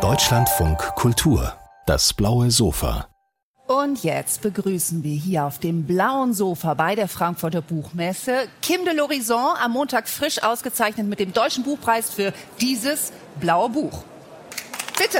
Deutschlandfunk Kultur, das blaue Sofa. Und jetzt begrüßen wir hier auf dem blauen Sofa bei der Frankfurter Buchmesse Kim de l'Horizon am Montag frisch ausgezeichnet mit dem Deutschen Buchpreis für dieses blaue Buch. Bitte.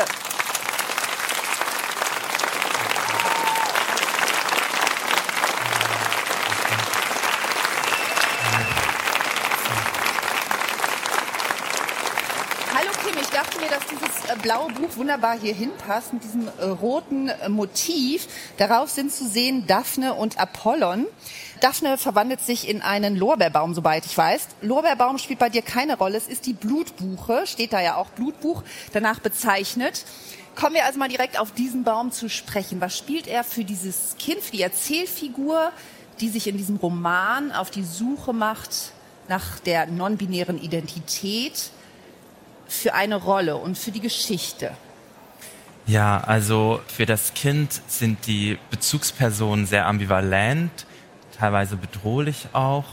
Blaue Buch wunderbar hier hinpasst mit diesem äh, roten äh, Motiv. Darauf sind zu sehen Daphne und Apollon. Daphne verwandelt sich in einen Lorbeerbaum, soweit ich weiß. Lorbeerbaum spielt bei dir keine Rolle. Es ist die Blutbuche, steht da ja auch Blutbuch, danach bezeichnet. Kommen wir also mal direkt auf diesen Baum zu sprechen. Was spielt er für dieses Kind, für die Erzählfigur, die sich in diesem Roman auf die Suche macht nach der non-binären Identität? Für eine Rolle und für die Geschichte? Ja, also für das Kind sind die Bezugspersonen sehr ambivalent, teilweise bedrohlich auch.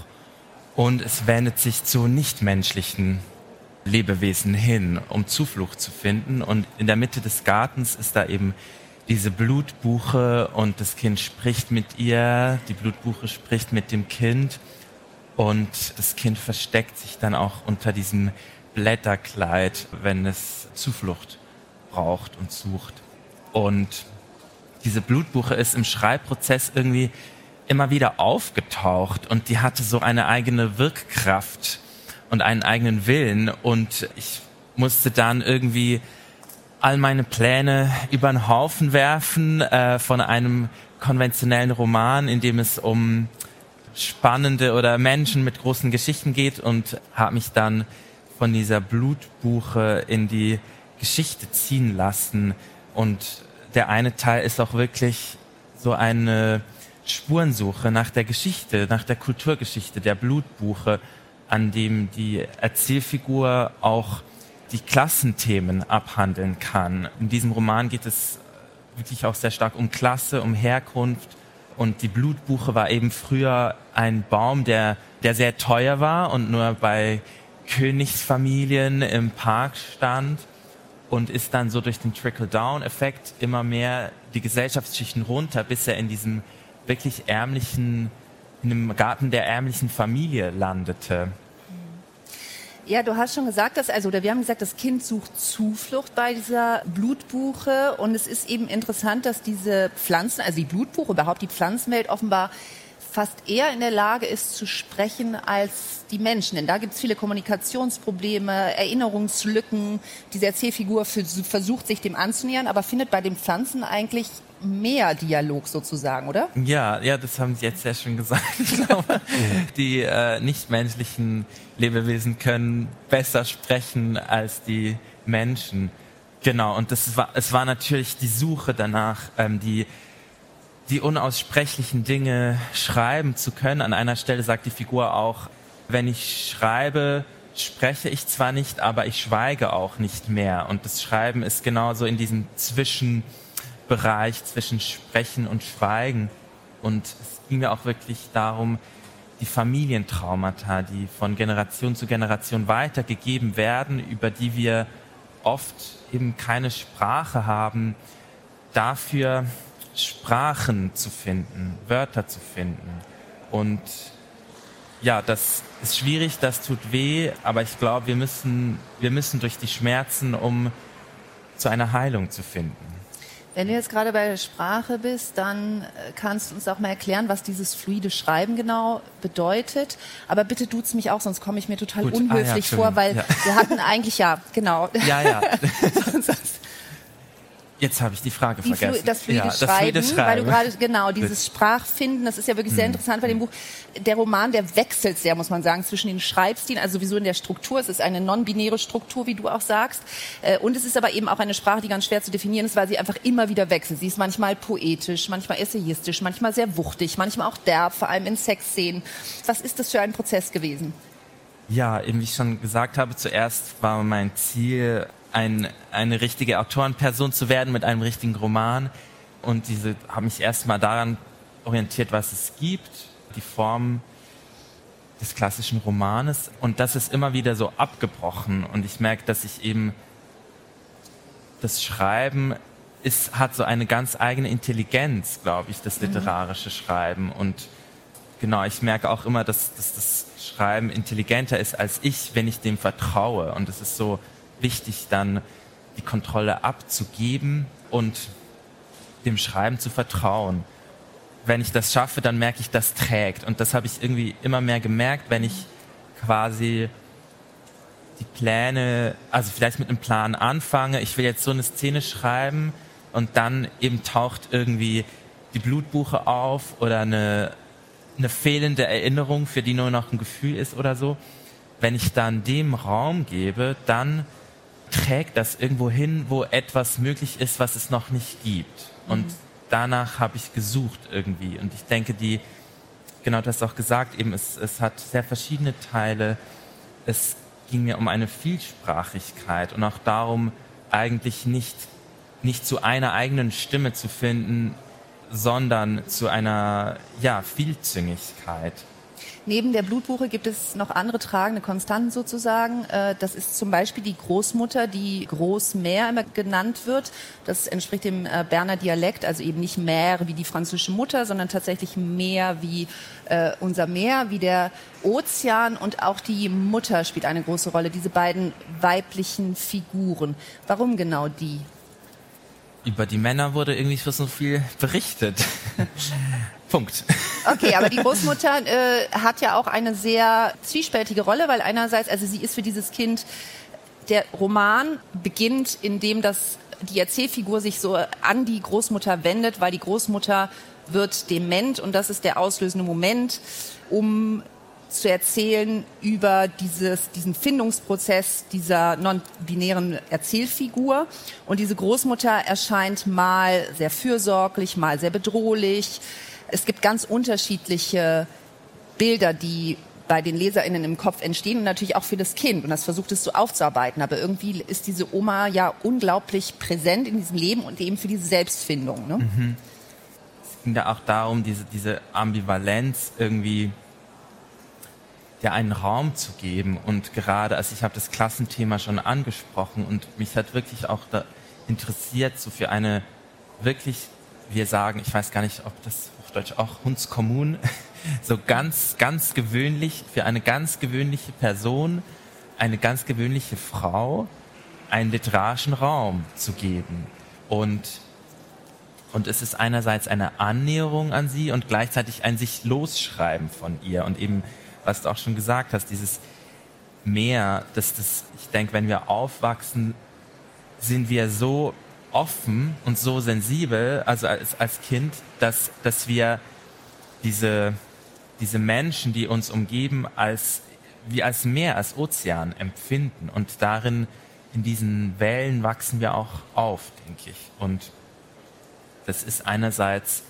Und es wendet sich zu nichtmenschlichen Lebewesen hin, um Zuflucht zu finden. Und in der Mitte des Gartens ist da eben diese Blutbuche und das Kind spricht mit ihr, die Blutbuche spricht mit dem Kind und das Kind versteckt sich dann auch unter diesem Blätterkleid, wenn es Zuflucht braucht und sucht. Und diese Blutbuche ist im Schreibprozess irgendwie immer wieder aufgetaucht und die hatte so eine eigene Wirkkraft und einen eigenen Willen und ich musste dann irgendwie all meine Pläne über den Haufen werfen äh, von einem konventionellen Roman, in dem es um spannende oder Menschen mit großen Geschichten geht und habe mich dann von dieser Blutbuche in die Geschichte ziehen lassen. Und der eine Teil ist auch wirklich so eine Spurensuche nach der Geschichte, nach der Kulturgeschichte der Blutbuche, an dem die Erzählfigur auch die Klassenthemen abhandeln kann. In diesem Roman geht es wirklich auch sehr stark um Klasse, um Herkunft. Und die Blutbuche war eben früher ein Baum, der, der sehr teuer war und nur bei Königsfamilien im Park stand und ist dann so durch den Trickle-Down-Effekt immer mehr die Gesellschaftsschichten runter, bis er in diesem wirklich ärmlichen, in dem Garten der ärmlichen Familie landete. Ja, du hast schon gesagt, dass, also, oder wir haben gesagt, das Kind sucht Zuflucht bei dieser Blutbuche. Und es ist eben interessant, dass diese Pflanzen, also die Blutbuche, überhaupt die Pflanzenwelt offenbar fast eher in der Lage ist zu sprechen als die Menschen. Denn da gibt es viele Kommunikationsprobleme, Erinnerungslücken. Diese Erzählfigur versucht sich dem anzunähern, aber findet bei den Pflanzen eigentlich mehr Dialog sozusagen, oder? Ja, ja, das haben Sie jetzt sehr schön gesagt. Ich glaube, die äh, nichtmenschlichen Lebewesen können besser sprechen als die Menschen. Genau, und das war, es war natürlich die Suche danach, ähm, die die unaussprechlichen Dinge schreiben zu können. An einer Stelle sagt die Figur auch, wenn ich schreibe, spreche ich zwar nicht, aber ich schweige auch nicht mehr. Und das Schreiben ist genauso in diesem Zwischenbereich zwischen Sprechen und Schweigen. Und es ging mir auch wirklich darum, die Familientraumata, die von Generation zu Generation weitergegeben werden, über die wir oft eben keine Sprache haben, dafür Sprachen zu finden, Wörter zu finden. Und ja, das ist schwierig, das tut weh, aber ich glaube, wir müssen, wir müssen durch die Schmerzen, um zu einer Heilung zu finden. Wenn du jetzt gerade bei der Sprache bist, dann äh, kannst du uns auch mal erklären, was dieses fluide Schreiben genau bedeutet. Aber bitte duzt mich auch, sonst komme ich mir total Gut. unhöflich ah, ja, vor, weil ja. wir hatten eigentlich ja, genau. Ja, ja. Jetzt habe ich die Frage die vergessen. Flu das fluide ja, Schreiben, das Schreiben, weil du gerade genau dieses Sprachfinden, das ist ja wirklich sehr hm. interessant bei dem Buch. Der Roman, der wechselt sehr, muss man sagen, zwischen den Schreibstilen, also sowieso in der Struktur. Es ist eine non-binäre Struktur, wie du auch sagst, äh, und es ist aber eben auch eine Sprache, die ganz schwer zu definieren ist, weil sie einfach immer wieder wechselt. Sie ist manchmal poetisch, manchmal essayistisch, manchmal sehr wuchtig, manchmal auch derb, vor allem in Sexszenen. Was ist das für ein Prozess gewesen? Ja, eben wie ich schon gesagt habe, zuerst war mein Ziel, ein, eine richtige Autorenperson zu werden mit einem richtigen Roman. Und diese habe mich erstmal daran orientiert, was es gibt, die Form des klassischen Romanes und das ist immer wieder so abgebrochen und ich merke, dass ich eben das Schreiben ist, hat so eine ganz eigene Intelligenz, glaube ich, das mhm. literarische Schreiben und genau, ich merke auch immer, dass, dass das Schreiben intelligenter ist als ich, wenn ich dem vertraue und es ist so wichtig, dann die Kontrolle abzugeben und dem Schreiben zu vertrauen wenn ich das schaffe, dann merke ich, das trägt. Und das habe ich irgendwie immer mehr gemerkt, wenn ich quasi die Pläne, also vielleicht mit einem Plan anfange, ich will jetzt so eine Szene schreiben und dann eben taucht irgendwie die Blutbuche auf oder eine, eine fehlende Erinnerung, für die nur noch ein Gefühl ist oder so. Wenn ich dann dem Raum gebe, dann trägt das irgendwo hin, wo etwas möglich ist, was es noch nicht gibt. Und mhm danach habe ich gesucht irgendwie. Und ich denke, die, genau das auch gesagt, eben es, es hat sehr verschiedene Teile. Es ging mir um eine Vielsprachigkeit und auch darum, eigentlich nicht, nicht zu einer eigenen Stimme zu finden, sondern zu einer ja, Vielzüngigkeit. Neben der Blutbuche gibt es noch andere tragende Konstanten sozusagen. Äh, das ist zum Beispiel die Großmutter, die Großmär immer genannt wird. Das entspricht dem äh, Berner Dialekt, also eben nicht Mär wie die französische Mutter, sondern tatsächlich Meer wie äh, unser Meer, wie der Ozean und auch die Mutter spielt eine große Rolle. Diese beiden weiblichen Figuren. Warum genau die? Über die Männer wurde irgendwie so viel berichtet. Punkt. Okay, aber die Großmutter äh, hat ja auch eine sehr zwiespältige Rolle, weil einerseits, also sie ist für dieses Kind, der Roman beginnt, indem das die Erzählfigur sich so an die Großmutter wendet, weil die Großmutter wird dement und das ist der auslösende Moment, um zu erzählen über dieses, diesen Findungsprozess dieser non-binären Erzählfigur. Und diese Großmutter erscheint mal sehr fürsorglich, mal sehr bedrohlich, es gibt ganz unterschiedliche Bilder, die bei den LeserInnen im Kopf entstehen und natürlich auch für das Kind. Und das versucht es so aufzuarbeiten. Aber irgendwie ist diese Oma ja unglaublich präsent in diesem Leben und eben für diese Selbstfindung. Ne? Mhm. Es ging da auch darum, diese, diese Ambivalenz irgendwie der einen Raum zu geben. Und gerade, also ich habe das Klassenthema schon angesprochen und mich hat wirklich auch interessiert, so für eine wirklich, wir sagen, ich weiß gar nicht, ob das auf Deutsch auch Hundskommun, so ganz, ganz gewöhnlich, für eine ganz gewöhnliche Person, eine ganz gewöhnliche Frau, einen literarischen Raum zu geben. Und, und es ist einerseits eine Annäherung an sie und gleichzeitig ein sich losschreiben von ihr. Und eben, was du auch schon gesagt hast, dieses Mehr, dass das, ich denke, wenn wir aufwachsen, sind wir so offen und so sensibel, also als, als Kind, dass, dass wir diese, diese Menschen, die uns umgeben, als, wie als Meer, als Ozean empfinden. Und darin, in diesen Wellen wachsen wir auch auf, denke ich. Und das ist einerseits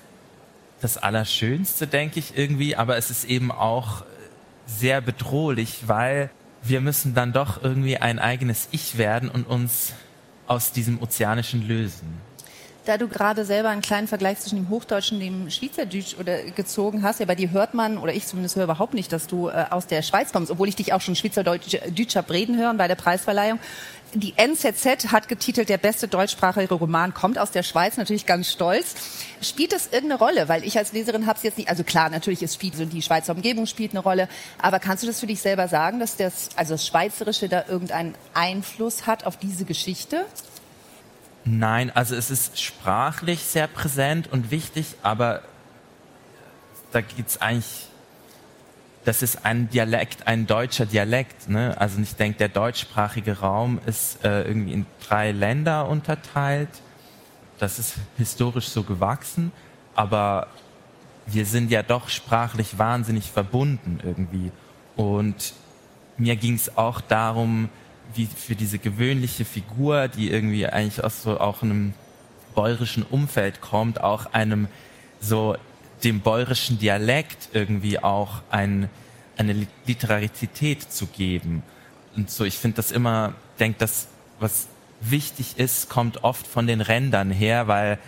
das Allerschönste, denke ich irgendwie, aber es ist eben auch sehr bedrohlich, weil wir müssen dann doch irgendwie ein eigenes Ich werden und uns aus diesem Ozeanischen lösen? Da du gerade selber einen kleinen Vergleich zwischen dem Hochdeutschen und dem Schweizerdeutsch oder gezogen hast, ja, bei dir hört man, oder ich zumindest höre überhaupt nicht, dass du äh, aus der Schweiz kommst, obwohl ich dich auch schon Schweizerdeutsch hab reden hören bei der Preisverleihung. Die NZZ hat getitelt, der beste deutschsprachige Roman kommt aus der Schweiz, natürlich ganz stolz. Spielt das irgendeine Rolle? Weil ich als Leserin habe es jetzt nicht, also klar, natürlich, es spielt, die Schweizer Umgebung spielt eine Rolle, aber kannst du das für dich selber sagen, dass das, also das Schweizerische da irgendeinen Einfluss hat auf diese Geschichte? Nein, also es ist sprachlich sehr präsent und wichtig, aber da geht's eigentlich, das ist ein Dialekt, ein deutscher Dialekt. Ne? Also ich denke, der deutschsprachige Raum ist äh, irgendwie in drei Länder unterteilt. Das ist historisch so gewachsen, aber wir sind ja doch sprachlich wahnsinnig verbunden irgendwie. Und mir ging es auch darum, wie für diese gewöhnliche Figur, die irgendwie eigentlich aus so auch einem bäuerischen Umfeld kommt, auch einem so dem bäuerischen Dialekt irgendwie auch ein, eine Literarizität zu geben. Und so, ich finde das immer, denke, das, was wichtig ist, kommt oft von den Rändern her, weil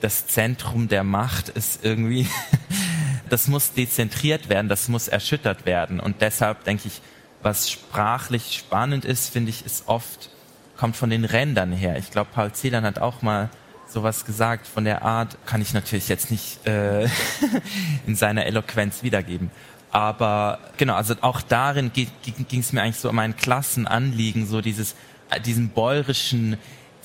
das Zentrum der Macht ist irgendwie das muss dezentriert werden, das muss erschüttert werden. Und deshalb denke ich, was sprachlich spannend ist, finde ich, ist oft, kommt von den Rändern her. Ich glaube, Paul Celan hat auch mal sowas gesagt von der Art, kann ich natürlich jetzt nicht äh, in seiner Eloquenz wiedergeben. Aber genau, also auch darin ging es mir eigentlich so um ein Klassenanliegen, so dieses, äh, diesen bäuerischen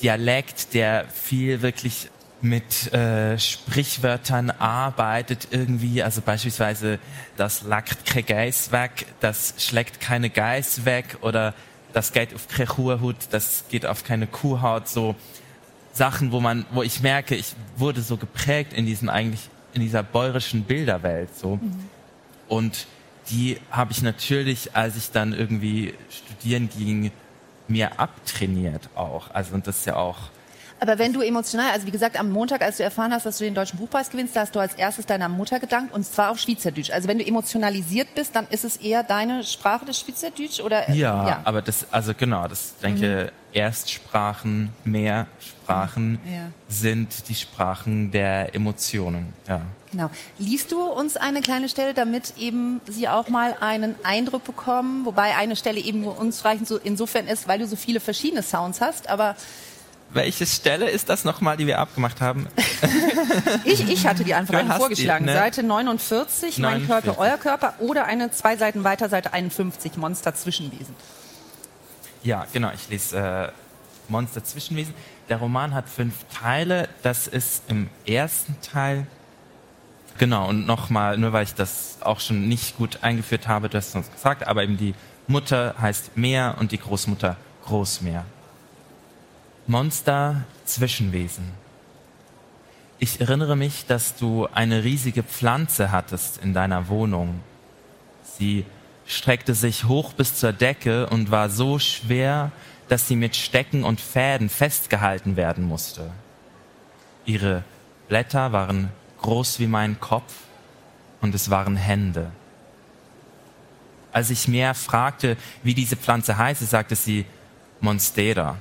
Dialekt, der viel wirklich mit äh, Sprichwörtern arbeitet irgendwie, also beispielsweise das lackt kein Geiss weg, das schlägt keine Geiss weg oder das geht auf keine Kuhhaut, das geht auf keine Kuhhaut, so Sachen, wo man, wo ich merke, ich wurde so geprägt in diesem eigentlich, in dieser bäuerischen Bilderwelt, so. Mhm. Und die habe ich natürlich, als ich dann irgendwie studieren ging, mir abtrainiert auch. Also, und das ist ja auch, aber wenn du emotional, also wie gesagt, am Montag, als du erfahren hast, dass du den Deutschen Buchpreis gewinnst, da hast du als erstes deiner Mutter gedankt und zwar auf Schweizerdeutsch. Also wenn du emotionalisiert bist, dann ist es eher deine Sprache des Schweizerdeutsch oder? Ja, ja, aber das, also genau, das denke mhm. Erstsprachen, Mehrsprachen ja. sind die Sprachen der Emotionen. Ja. Genau. Liest du uns eine kleine Stelle, damit eben Sie auch mal einen Eindruck bekommen, wobei eine Stelle eben uns reichen so insofern ist, weil du so viele verschiedene Sounds hast, aber welche Stelle ist das nochmal, die wir abgemacht haben? ich, ich hatte die einfach vorgeschlagen. Die, ne? Seite 49, 49, mein Körper, euer Körper oder eine zwei Seiten weiter, Seite 51, Monster Zwischenwesen. Ja, genau, ich lese äh, Monster Zwischenwesen. Der Roman hat fünf Teile. Das ist im ersten Teil. Genau, und nochmal, nur weil ich das auch schon nicht gut eingeführt habe, du hast es uns gesagt, aber eben die Mutter heißt Meer und die Großmutter Großmeer. Monster Zwischenwesen. Ich erinnere mich, dass du eine riesige Pflanze hattest in deiner Wohnung. Sie streckte sich hoch bis zur Decke und war so schwer, dass sie mit Stecken und Fäden festgehalten werden musste. Ihre Blätter waren groß wie mein Kopf und es waren Hände. Als ich mehr fragte, wie diese Pflanze heiße, sagte sie Monstera.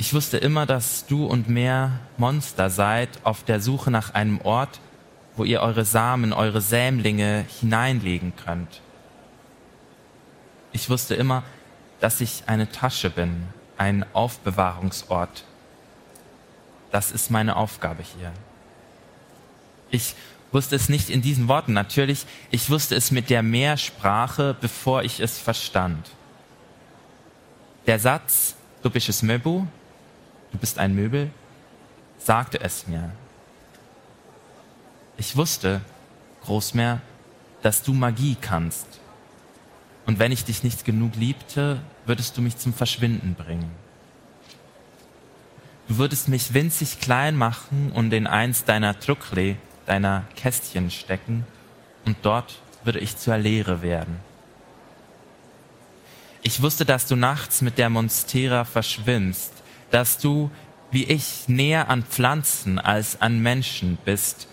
Ich wusste immer, dass du und mehr Monster seid auf der Suche nach einem Ort, wo ihr eure Samen, eure Sämlinge hineinlegen könnt. Ich wusste immer, dass ich eine Tasche bin, ein Aufbewahrungsort. Das ist meine Aufgabe hier. Ich wusste es nicht in diesen Worten, natürlich, ich wusste es mit der Mehrsprache, bevor ich es verstand. Der Satz, du bist es Möbu, du bist ein Möbel, sagte es mir. Ich wusste, Großmeer, dass du Magie kannst. Und wenn ich dich nicht genug liebte, würdest du mich zum Verschwinden bringen. Du würdest mich winzig klein machen und in eins deiner Truckle, deiner Kästchen stecken, und dort würde ich zur Leere werden. Ich wusste, dass du nachts mit der Monstera verschwimmst, dass du, wie ich, näher an Pflanzen als an Menschen bist.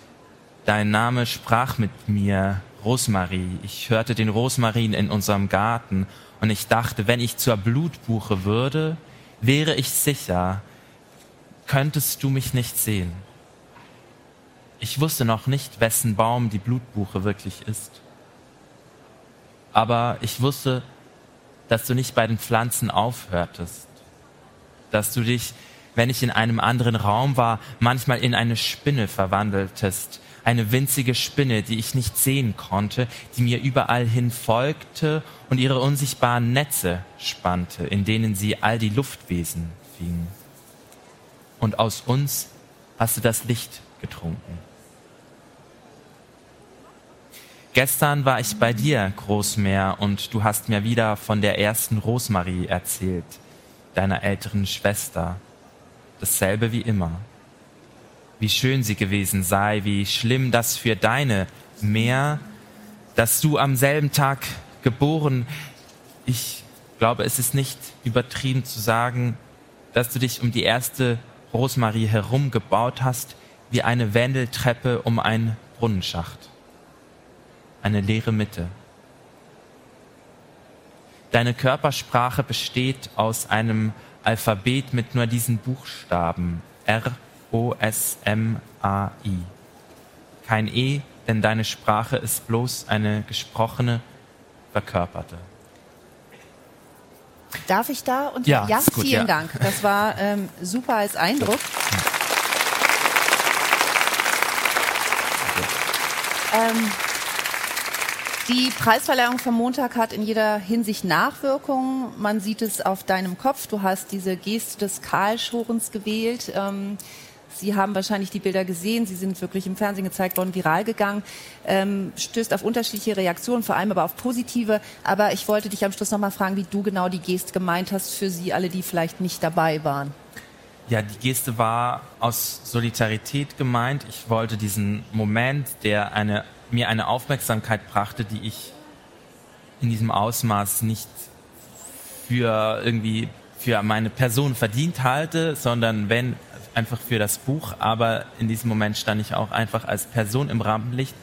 Dein Name sprach mit mir, Rosmarie. Ich hörte den Rosmarin in unserem Garten und ich dachte, wenn ich zur Blutbuche würde, wäre ich sicher, könntest du mich nicht sehen. Ich wusste noch nicht, wessen Baum die Blutbuche wirklich ist. Aber ich wusste, dass du nicht bei den Pflanzen aufhörtest dass du dich, wenn ich in einem anderen Raum war, manchmal in eine Spinne verwandeltest, eine winzige Spinne, die ich nicht sehen konnte, die mir überall hin folgte und ihre unsichtbaren Netze spannte, in denen sie all die Luftwesen fing. Und aus uns hast du das Licht getrunken. Gestern war ich bei dir, Großmeer, und du hast mir wieder von der ersten Rosmarie erzählt deiner älteren Schwester. Dasselbe wie immer. Wie schön sie gewesen sei, wie schlimm das für deine mehr, dass du am selben Tag geboren, ich glaube, es ist nicht übertrieben zu sagen, dass du dich um die erste Rosmarie herum gebaut hast, wie eine Wendeltreppe um einen Brunnenschacht. Eine leere Mitte. Deine Körpersprache besteht aus einem Alphabet mit nur diesen Buchstaben R, O, S, M, A, I. kein E, denn deine Sprache ist bloß eine gesprochene, verkörperte. Darf ich da? Und ja, ja gut, vielen ja. Dank. Das war ähm, super als Eindruck. Ähm, die Preisverleihung vom Montag hat in jeder Hinsicht Nachwirkungen. Man sieht es auf deinem Kopf. Du hast diese Geste des Karlschorens gewählt. Ähm, Sie haben wahrscheinlich die Bilder gesehen. Sie sind wirklich im Fernsehen gezeigt worden, viral gegangen. Ähm, stößt auf unterschiedliche Reaktionen, vor allem aber auf positive. Aber ich wollte dich am Schluss noch mal fragen, wie du genau die Geste gemeint hast für Sie alle, die vielleicht nicht dabei waren. Ja, die Geste war aus Solidarität gemeint. Ich wollte diesen Moment, der eine, mir eine Aufmerksamkeit brachte, die ich in diesem Ausmaß nicht für irgendwie für meine Person verdient halte, sondern wenn einfach für das Buch. Aber in diesem Moment stand ich auch einfach als Person im Rampenlicht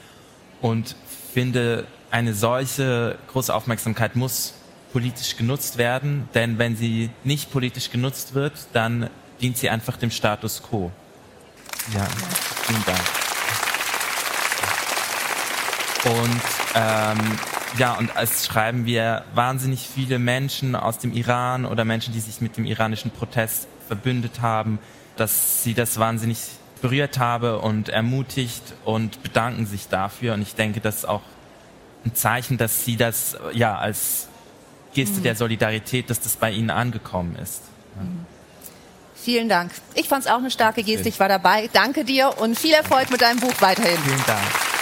und finde, eine solche große Aufmerksamkeit muss politisch genutzt werden, denn wenn sie nicht politisch genutzt wird, dann dient sie einfach dem Status quo. Ja, vielen Dank. Und ähm, ja, und als schreiben wir wahnsinnig viele Menschen aus dem Iran oder Menschen, die sich mit dem iranischen Protest verbündet haben, dass sie das wahnsinnig berührt habe und ermutigt und bedanken sich dafür. Und ich denke, das ist auch ein Zeichen, dass sie das ja als Geste der Solidarität, dass das bei ihnen angekommen ist. Vielen Dank. Ich fand es auch eine starke Geste. Ich war dabei. Danke dir und viel Erfolg mit deinem Buch weiterhin. Vielen Dank.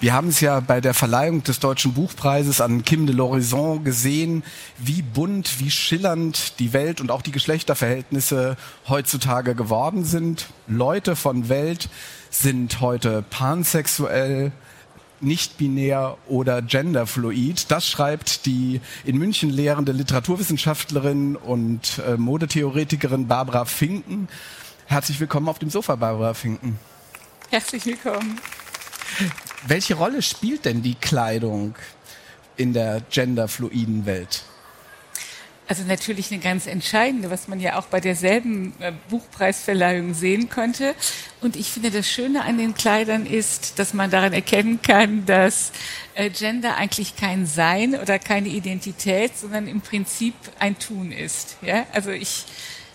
Wir haben es ja bei der Verleihung des Deutschen Buchpreises an Kim de l'Horizon gesehen, wie bunt, wie schillernd die Welt und auch die Geschlechterverhältnisse heutzutage geworden sind. Leute von Welt sind heute pansexuell, nicht binär oder genderfluid. Das schreibt die in München lehrende Literaturwissenschaftlerin und äh, Modetheoretikerin Barbara Finken. Herzlich willkommen auf dem Sofa, Barbara Finken. Herzlich willkommen. Welche Rolle spielt denn die Kleidung in der genderfluiden Welt? Also natürlich eine ganz entscheidende, was man ja auch bei derselben äh, Buchpreisverleihung sehen konnte. Und ich finde, das Schöne an den Kleidern ist, dass man daran erkennen kann, dass äh, Gender eigentlich kein Sein oder keine Identität, sondern im Prinzip ein Tun ist. Ja? Also ich,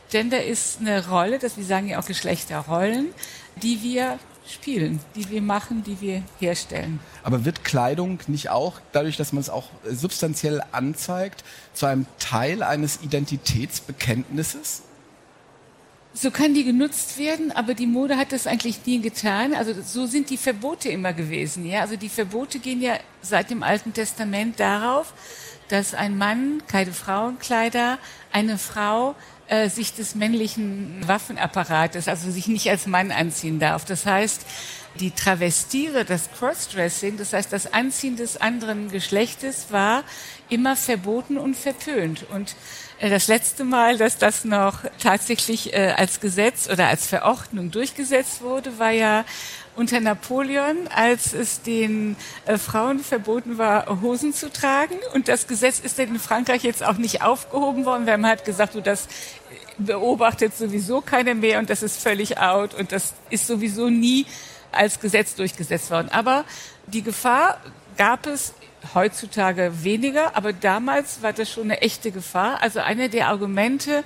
Gender ist eine Rolle, das wir sagen ja auch Geschlechterrollen, die wir spielen, die wir machen, die wir herstellen. Aber wird Kleidung nicht auch, dadurch, dass man es auch äh, substanziell anzeigt, zu einem Teil eines Identitätsbekenntnisses? So kann die genutzt werden, aber die Mode hat das eigentlich nie getan. Also so sind die Verbote immer gewesen. Ja, also die Verbote gehen ja seit dem Alten Testament darauf, dass ein Mann keine Frauenkleider, eine Frau äh, sich des männlichen Waffenapparates, also sich nicht als Mann anziehen darf. Das heißt, die Travestiere, das Crossdressing, das heißt das Anziehen des anderen Geschlechtes war immer verboten und verpönt. Und äh, das letzte Mal, dass das noch tatsächlich äh, als Gesetz oder als Verordnung durchgesetzt wurde, war ja unter Napoleon, als es den äh, Frauen verboten war, Hosen zu tragen. Und das Gesetz ist in Frankreich jetzt auch nicht aufgehoben worden, weil man hat gesagt, du, das beobachtet sowieso keiner mehr und das ist völlig out und das ist sowieso nie als Gesetz durchgesetzt worden. Aber die Gefahr gab es heutzutage weniger, aber damals war das schon eine echte Gefahr. Also eine der Argumente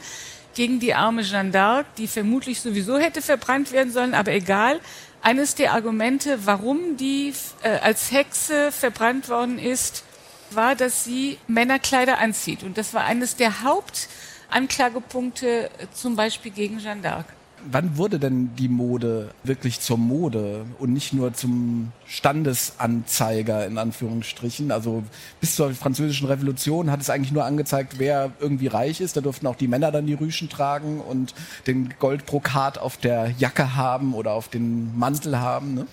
gegen die arme Jeanne d'Arc, die vermutlich sowieso hätte verbrannt werden sollen, aber egal. Eines der Argumente, warum die äh, als Hexe verbrannt worden ist, war, dass sie Männerkleider anzieht. Und das war eines der Hauptanklagepunkte äh, zum Beispiel gegen Jeanne d'Arc. Wann wurde denn die Mode wirklich zur Mode und nicht nur zum Standesanzeiger in Anführungsstrichen? Also bis zur französischen Revolution hat es eigentlich nur angezeigt, wer irgendwie reich ist. Da durften auch die Männer dann die Rüschen tragen und den Goldbrokat auf der Jacke haben oder auf den Mantel haben. Ne?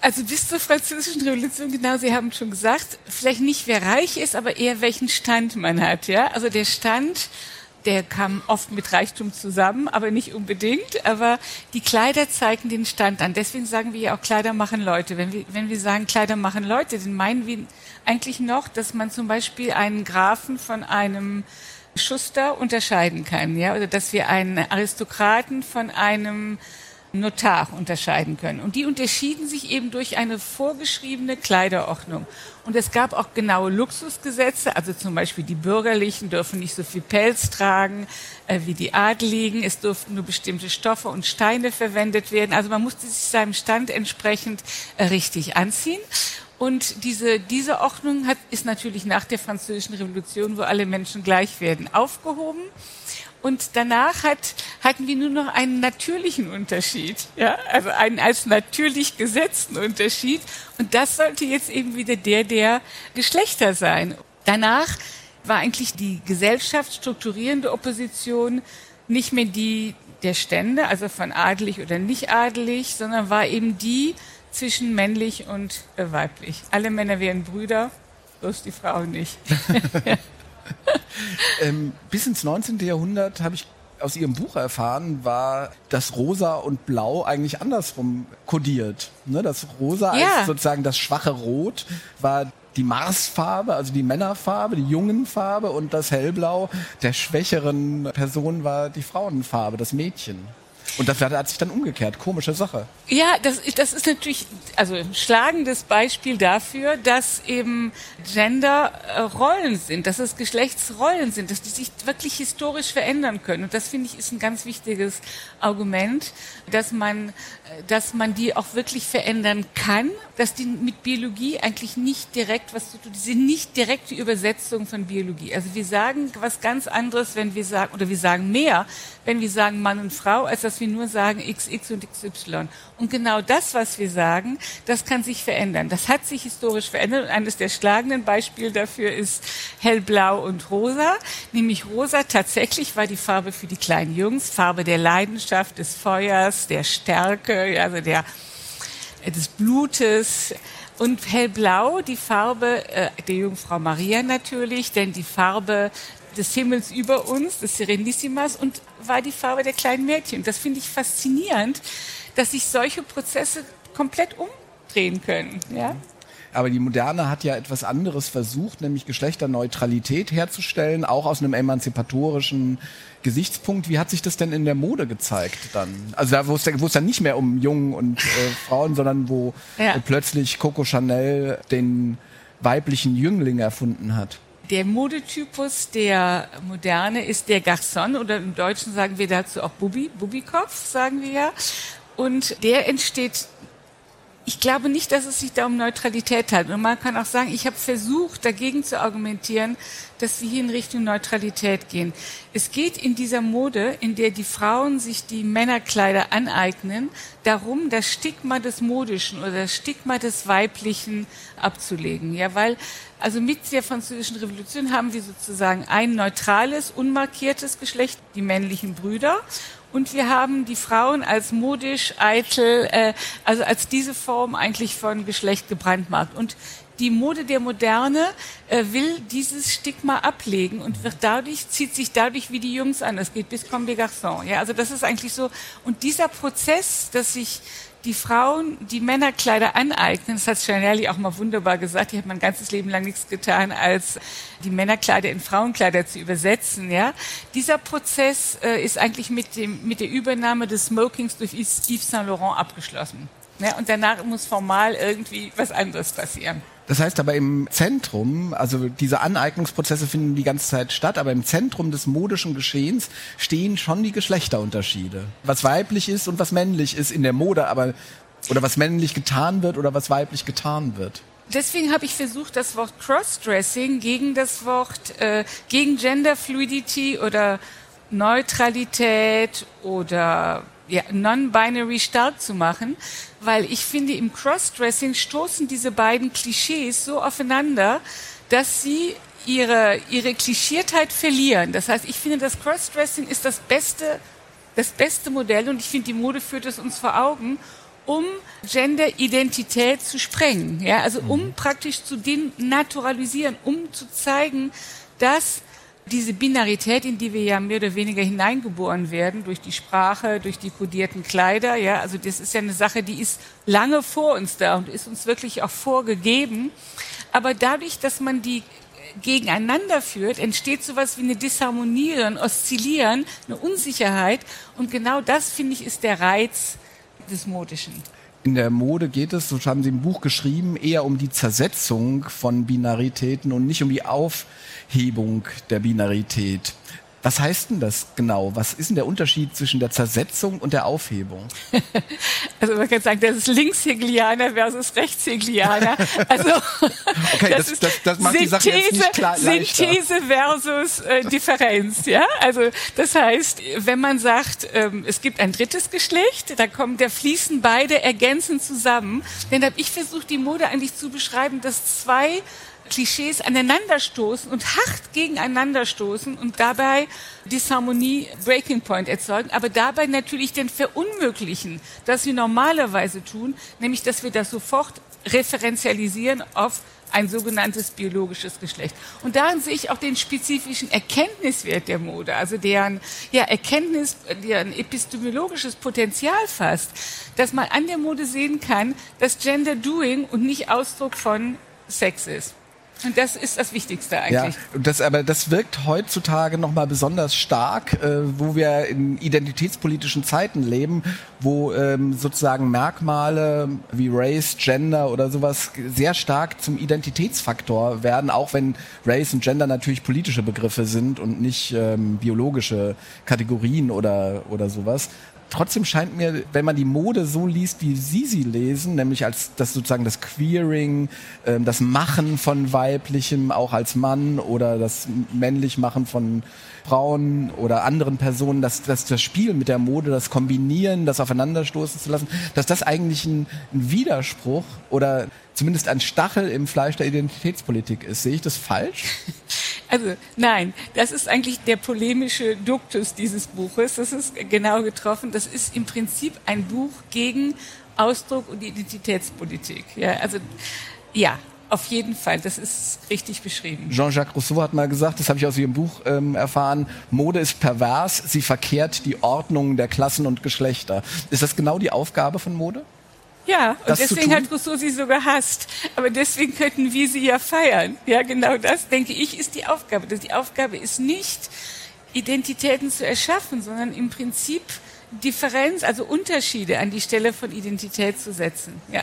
Also bis zur französischen Revolution, genau, Sie haben schon gesagt, vielleicht nicht wer reich ist, aber eher welchen Stand man hat, ja. Also der Stand der kam oft mit Reichtum zusammen, aber nicht unbedingt. Aber die Kleider zeigen den Stand an. Deswegen sagen wir ja auch Kleider machen Leute. Wenn wir, wenn wir sagen Kleider machen Leute, dann meinen wir eigentlich noch, dass man zum Beispiel einen Grafen von einem Schuster unterscheiden kann, ja, oder dass wir einen Aristokraten von einem Notar unterscheiden können. Und die unterschieden sich eben durch eine vorgeschriebene Kleiderordnung. Und es gab auch genaue Luxusgesetze, also zum Beispiel die Bürgerlichen dürfen nicht so viel Pelz tragen äh, wie die Adeligen, es durften nur bestimmte Stoffe und Steine verwendet werden. Also man musste sich seinem Stand entsprechend äh, richtig anziehen. Und diese, diese Ordnung hat, ist natürlich nach der Französischen Revolution, wo alle Menschen gleich werden, aufgehoben. Und danach hat, hatten wir nur noch einen natürlichen Unterschied, ja, also einen als natürlich gesetzten Unterschied. Und das sollte jetzt eben wieder der der Geschlechter sein. Danach war eigentlich die Gesellschaft strukturierende Opposition nicht mehr die der Stände, also von adelig oder nicht adelig, sondern war eben die zwischen männlich und weiblich. Alle Männer wären Brüder, bloß die Frauen nicht. ähm, bis ins 19. Jahrhundert habe ich aus Ihrem Buch erfahren, war das Rosa und Blau eigentlich andersrum kodiert. Ne? Das Rosa ja. als sozusagen das schwache Rot war die Marsfarbe, also die Männerfarbe, die Jungenfarbe und das Hellblau der schwächeren Person war die Frauenfarbe, das Mädchen. Und das hat sich dann umgekehrt. Komische Sache. Ja, das, das ist natürlich also ein schlagendes Beispiel dafür, dass eben Gender äh, Rollen sind, dass es Geschlechtsrollen sind, dass die sich wirklich historisch verändern können. Und das finde ich ist ein ganz wichtiges Argument, dass man, dass man die auch wirklich verändern kann, dass die mit Biologie eigentlich nicht direkt was zu tun, die sind nicht direkte Übersetzung von Biologie. Also wir sagen was ganz anderes, wenn wir sagen, oder wir sagen mehr, wenn wir sagen Mann und Frau, als dass wir nur sagen XX und XY. Und genau das, was wir sagen, das kann sich verändern. Das hat sich historisch verändert. Und eines der schlagenden Beispiele dafür ist hellblau und rosa. Nämlich rosa tatsächlich war die Farbe für die kleinen Jungs, Farbe der Leidenschaft, des Feuers, der Stärke, also der, des Blutes. Und hellblau, die Farbe äh, der Jungfrau Maria natürlich, denn die Farbe des Himmels über uns, des Serenissimas und war die Farbe der kleinen Mädchen. Das finde ich faszinierend, dass sich solche Prozesse komplett umdrehen können. Ja? Aber die Moderne hat ja etwas anderes versucht, nämlich Geschlechterneutralität herzustellen, auch aus einem emanzipatorischen Gesichtspunkt. Wie hat sich das denn in der Mode gezeigt dann? Also da, wo es, es dann nicht mehr um Jungen und äh, Frauen, sondern wo ja. plötzlich Coco Chanel den weiblichen Jüngling erfunden hat. Der Modetypus der Moderne ist der Garçon oder im Deutschen sagen wir dazu auch Bubi, Bubikopf, sagen wir ja. Und der entsteht ich glaube nicht, dass es sich da um Neutralität handelt. Und man kann auch sagen, ich habe versucht, dagegen zu argumentieren, dass wir hier in Richtung Neutralität gehen. Es geht in dieser Mode, in der die Frauen sich die Männerkleider aneignen, darum, das Stigma des Modischen oder das Stigma des Weiblichen abzulegen. Ja, weil, also mit der französischen Revolution haben wir sozusagen ein neutrales, unmarkiertes Geschlecht, die männlichen Brüder, und wir haben die Frauen als modisch, eitel, äh, also als diese Form eigentlich von Geschlecht gebrandmarkt. Und die Mode der Moderne äh, will dieses Stigma ablegen und wird dadurch, zieht sich dadurch wie die Jungs an. Es geht bis Comme des Garçons. Ja, also das ist eigentlich so. Und dieser Prozess, dass sich die Frauen die Männerkleider aneignen, das hat Chanel auch mal wunderbar gesagt, die hat mein ganzes Leben lang nichts getan, als die Männerkleider in Frauenkleider zu übersetzen. Ja, Dieser Prozess äh, ist eigentlich mit, dem, mit der Übernahme des Smokings durch Yves Saint Laurent abgeschlossen. Ja, und danach muss formal irgendwie was anderes passieren. Das heißt aber im Zentrum, also diese Aneignungsprozesse finden die ganze Zeit statt, aber im Zentrum des modischen Geschehens stehen schon die Geschlechterunterschiede. Was weiblich ist und was männlich ist in der Mode, aber oder was männlich getan wird oder was weiblich getan wird. Deswegen habe ich versucht, das Wort Crossdressing gegen das Wort, äh, gegen Gender Fluidity oder Neutralität oder ja, non-binary stark zu machen, weil ich finde, im Crossdressing stoßen diese beiden Klischees so aufeinander, dass sie ihre, ihre Klischiertheit verlieren. Das heißt, ich finde, das Crossdressing ist das beste, das beste Modell und ich finde, die Mode führt es uns vor Augen, um Gender-Identität zu sprengen. Ja, also um mhm. praktisch zu denaturalisieren, um zu zeigen, dass diese Binarität, in die wir ja mehr oder weniger hineingeboren werden, durch die Sprache, durch die kodierten Kleider, ja, also das ist ja eine Sache, die ist lange vor uns da und ist uns wirklich auch vorgegeben. Aber dadurch, dass man die gegeneinander führt, entsteht sowas wie eine Disharmonie, ein Oszillieren, eine Unsicherheit. Und genau das, finde ich, ist der Reiz des Modischen. In der Mode geht es, so haben Sie im Buch geschrieben, eher um die Zersetzung von Binaritäten und nicht um die Aufhebung der Binarität. Was heißt denn das genau? Was ist denn der Unterschied zwischen der Zersetzung und der Aufhebung? Also man kann sagen, das ist Linkshegelianer versus Rechtshegelianer. Also okay, das, das, das, das macht Synthese, die Sache jetzt nicht klar Synthese versus äh, Differenz. Ja, also das heißt, wenn man sagt, ähm, es gibt ein drittes Geschlecht, da kommen, da fließen beide ergänzend zusammen. Denn da habe ich versucht, die Mode eigentlich zu beschreiben, dass zwei Klischees aneinanderstoßen und hart gegeneinanderstoßen und dabei Disharmonie, Breaking Point erzeugen, aber dabei natürlich den verunmöglichen, das wir normalerweise tun, nämlich dass wir das sofort referenzialisieren auf ein sogenanntes biologisches Geschlecht. Und darin sehe ich auch den spezifischen Erkenntniswert der Mode, also deren ja, Erkenntnis, deren epistemologisches Potenzial fast, dass man an der Mode sehen kann, dass Gender Doing und nicht Ausdruck von Sex ist. Und das ist das Wichtigste eigentlich. Ja, das, aber das wirkt heutzutage nochmal besonders stark, äh, wo wir in identitätspolitischen Zeiten leben, wo ähm, sozusagen Merkmale wie Race, Gender oder sowas sehr stark zum Identitätsfaktor werden, auch wenn Race und Gender natürlich politische Begriffe sind und nicht ähm, biologische Kategorien oder, oder sowas trotzdem scheint mir, wenn man die Mode so liest, wie Sie sie lesen, nämlich als das sozusagen das Queering, ähm, das Machen von weiblichem auch als Mann oder das männlich Machen von Frauen oder anderen Personen, dass, dass das Spiel mit der Mode, das Kombinieren, das Aufeinanderstoßen zu lassen, dass das eigentlich ein, ein Widerspruch oder zumindest ein Stachel im Fleisch der Identitätspolitik ist. Sehe ich das falsch? Also nein, das ist eigentlich der polemische Duktus dieses Buches. Das ist genau getroffen. Das ist im Prinzip ein Buch gegen Ausdruck und Identitätspolitik. Ja, also ja, auf jeden Fall, das ist richtig beschrieben. Jean-Jacques Rousseau hat mal gesagt, das habe ich aus Ihrem Buch ähm, erfahren, Mode ist pervers, sie verkehrt die Ordnung der Klassen und Geschlechter. Ist das genau die Aufgabe von Mode? Ja, und deswegen hat Rousseau sie so gehasst. Aber deswegen könnten wir sie ja feiern. Ja, genau das, denke ich, ist die Aufgabe. Die Aufgabe ist nicht, Identitäten zu erschaffen, sondern im Prinzip Differenz, also Unterschiede an die Stelle von Identität zu setzen. Ja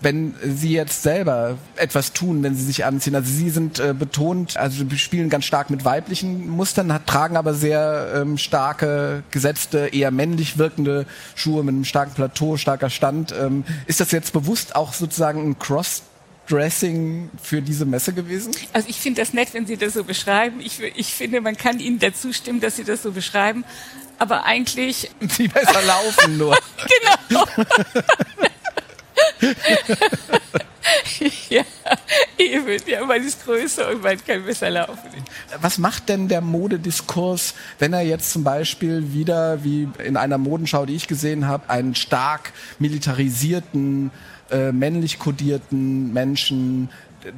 wenn Sie jetzt selber etwas tun, wenn Sie sich anziehen. Also Sie sind äh, betont, also spielen ganz stark mit weiblichen Mustern, hat, tragen aber sehr ähm, starke, gesetzte, eher männlich wirkende Schuhe mit einem starken Plateau, starker Stand. Ähm, ist das jetzt bewusst auch sozusagen ein Cross Dressing für diese Messe gewesen? Also ich finde das nett, wenn Sie das so beschreiben. Ich, ich finde, man kann Ihnen dazu stimmen, dass Sie das so beschreiben. Aber eigentlich... Sie besser laufen nur. genau. ja, eben. Ja, man ist größer und man kann besser laufen. Was macht denn der Modediskurs, wenn er jetzt zum Beispiel wieder, wie in einer Modenschau, die ich gesehen habe, einen stark militarisierten, äh, männlich kodierten Menschen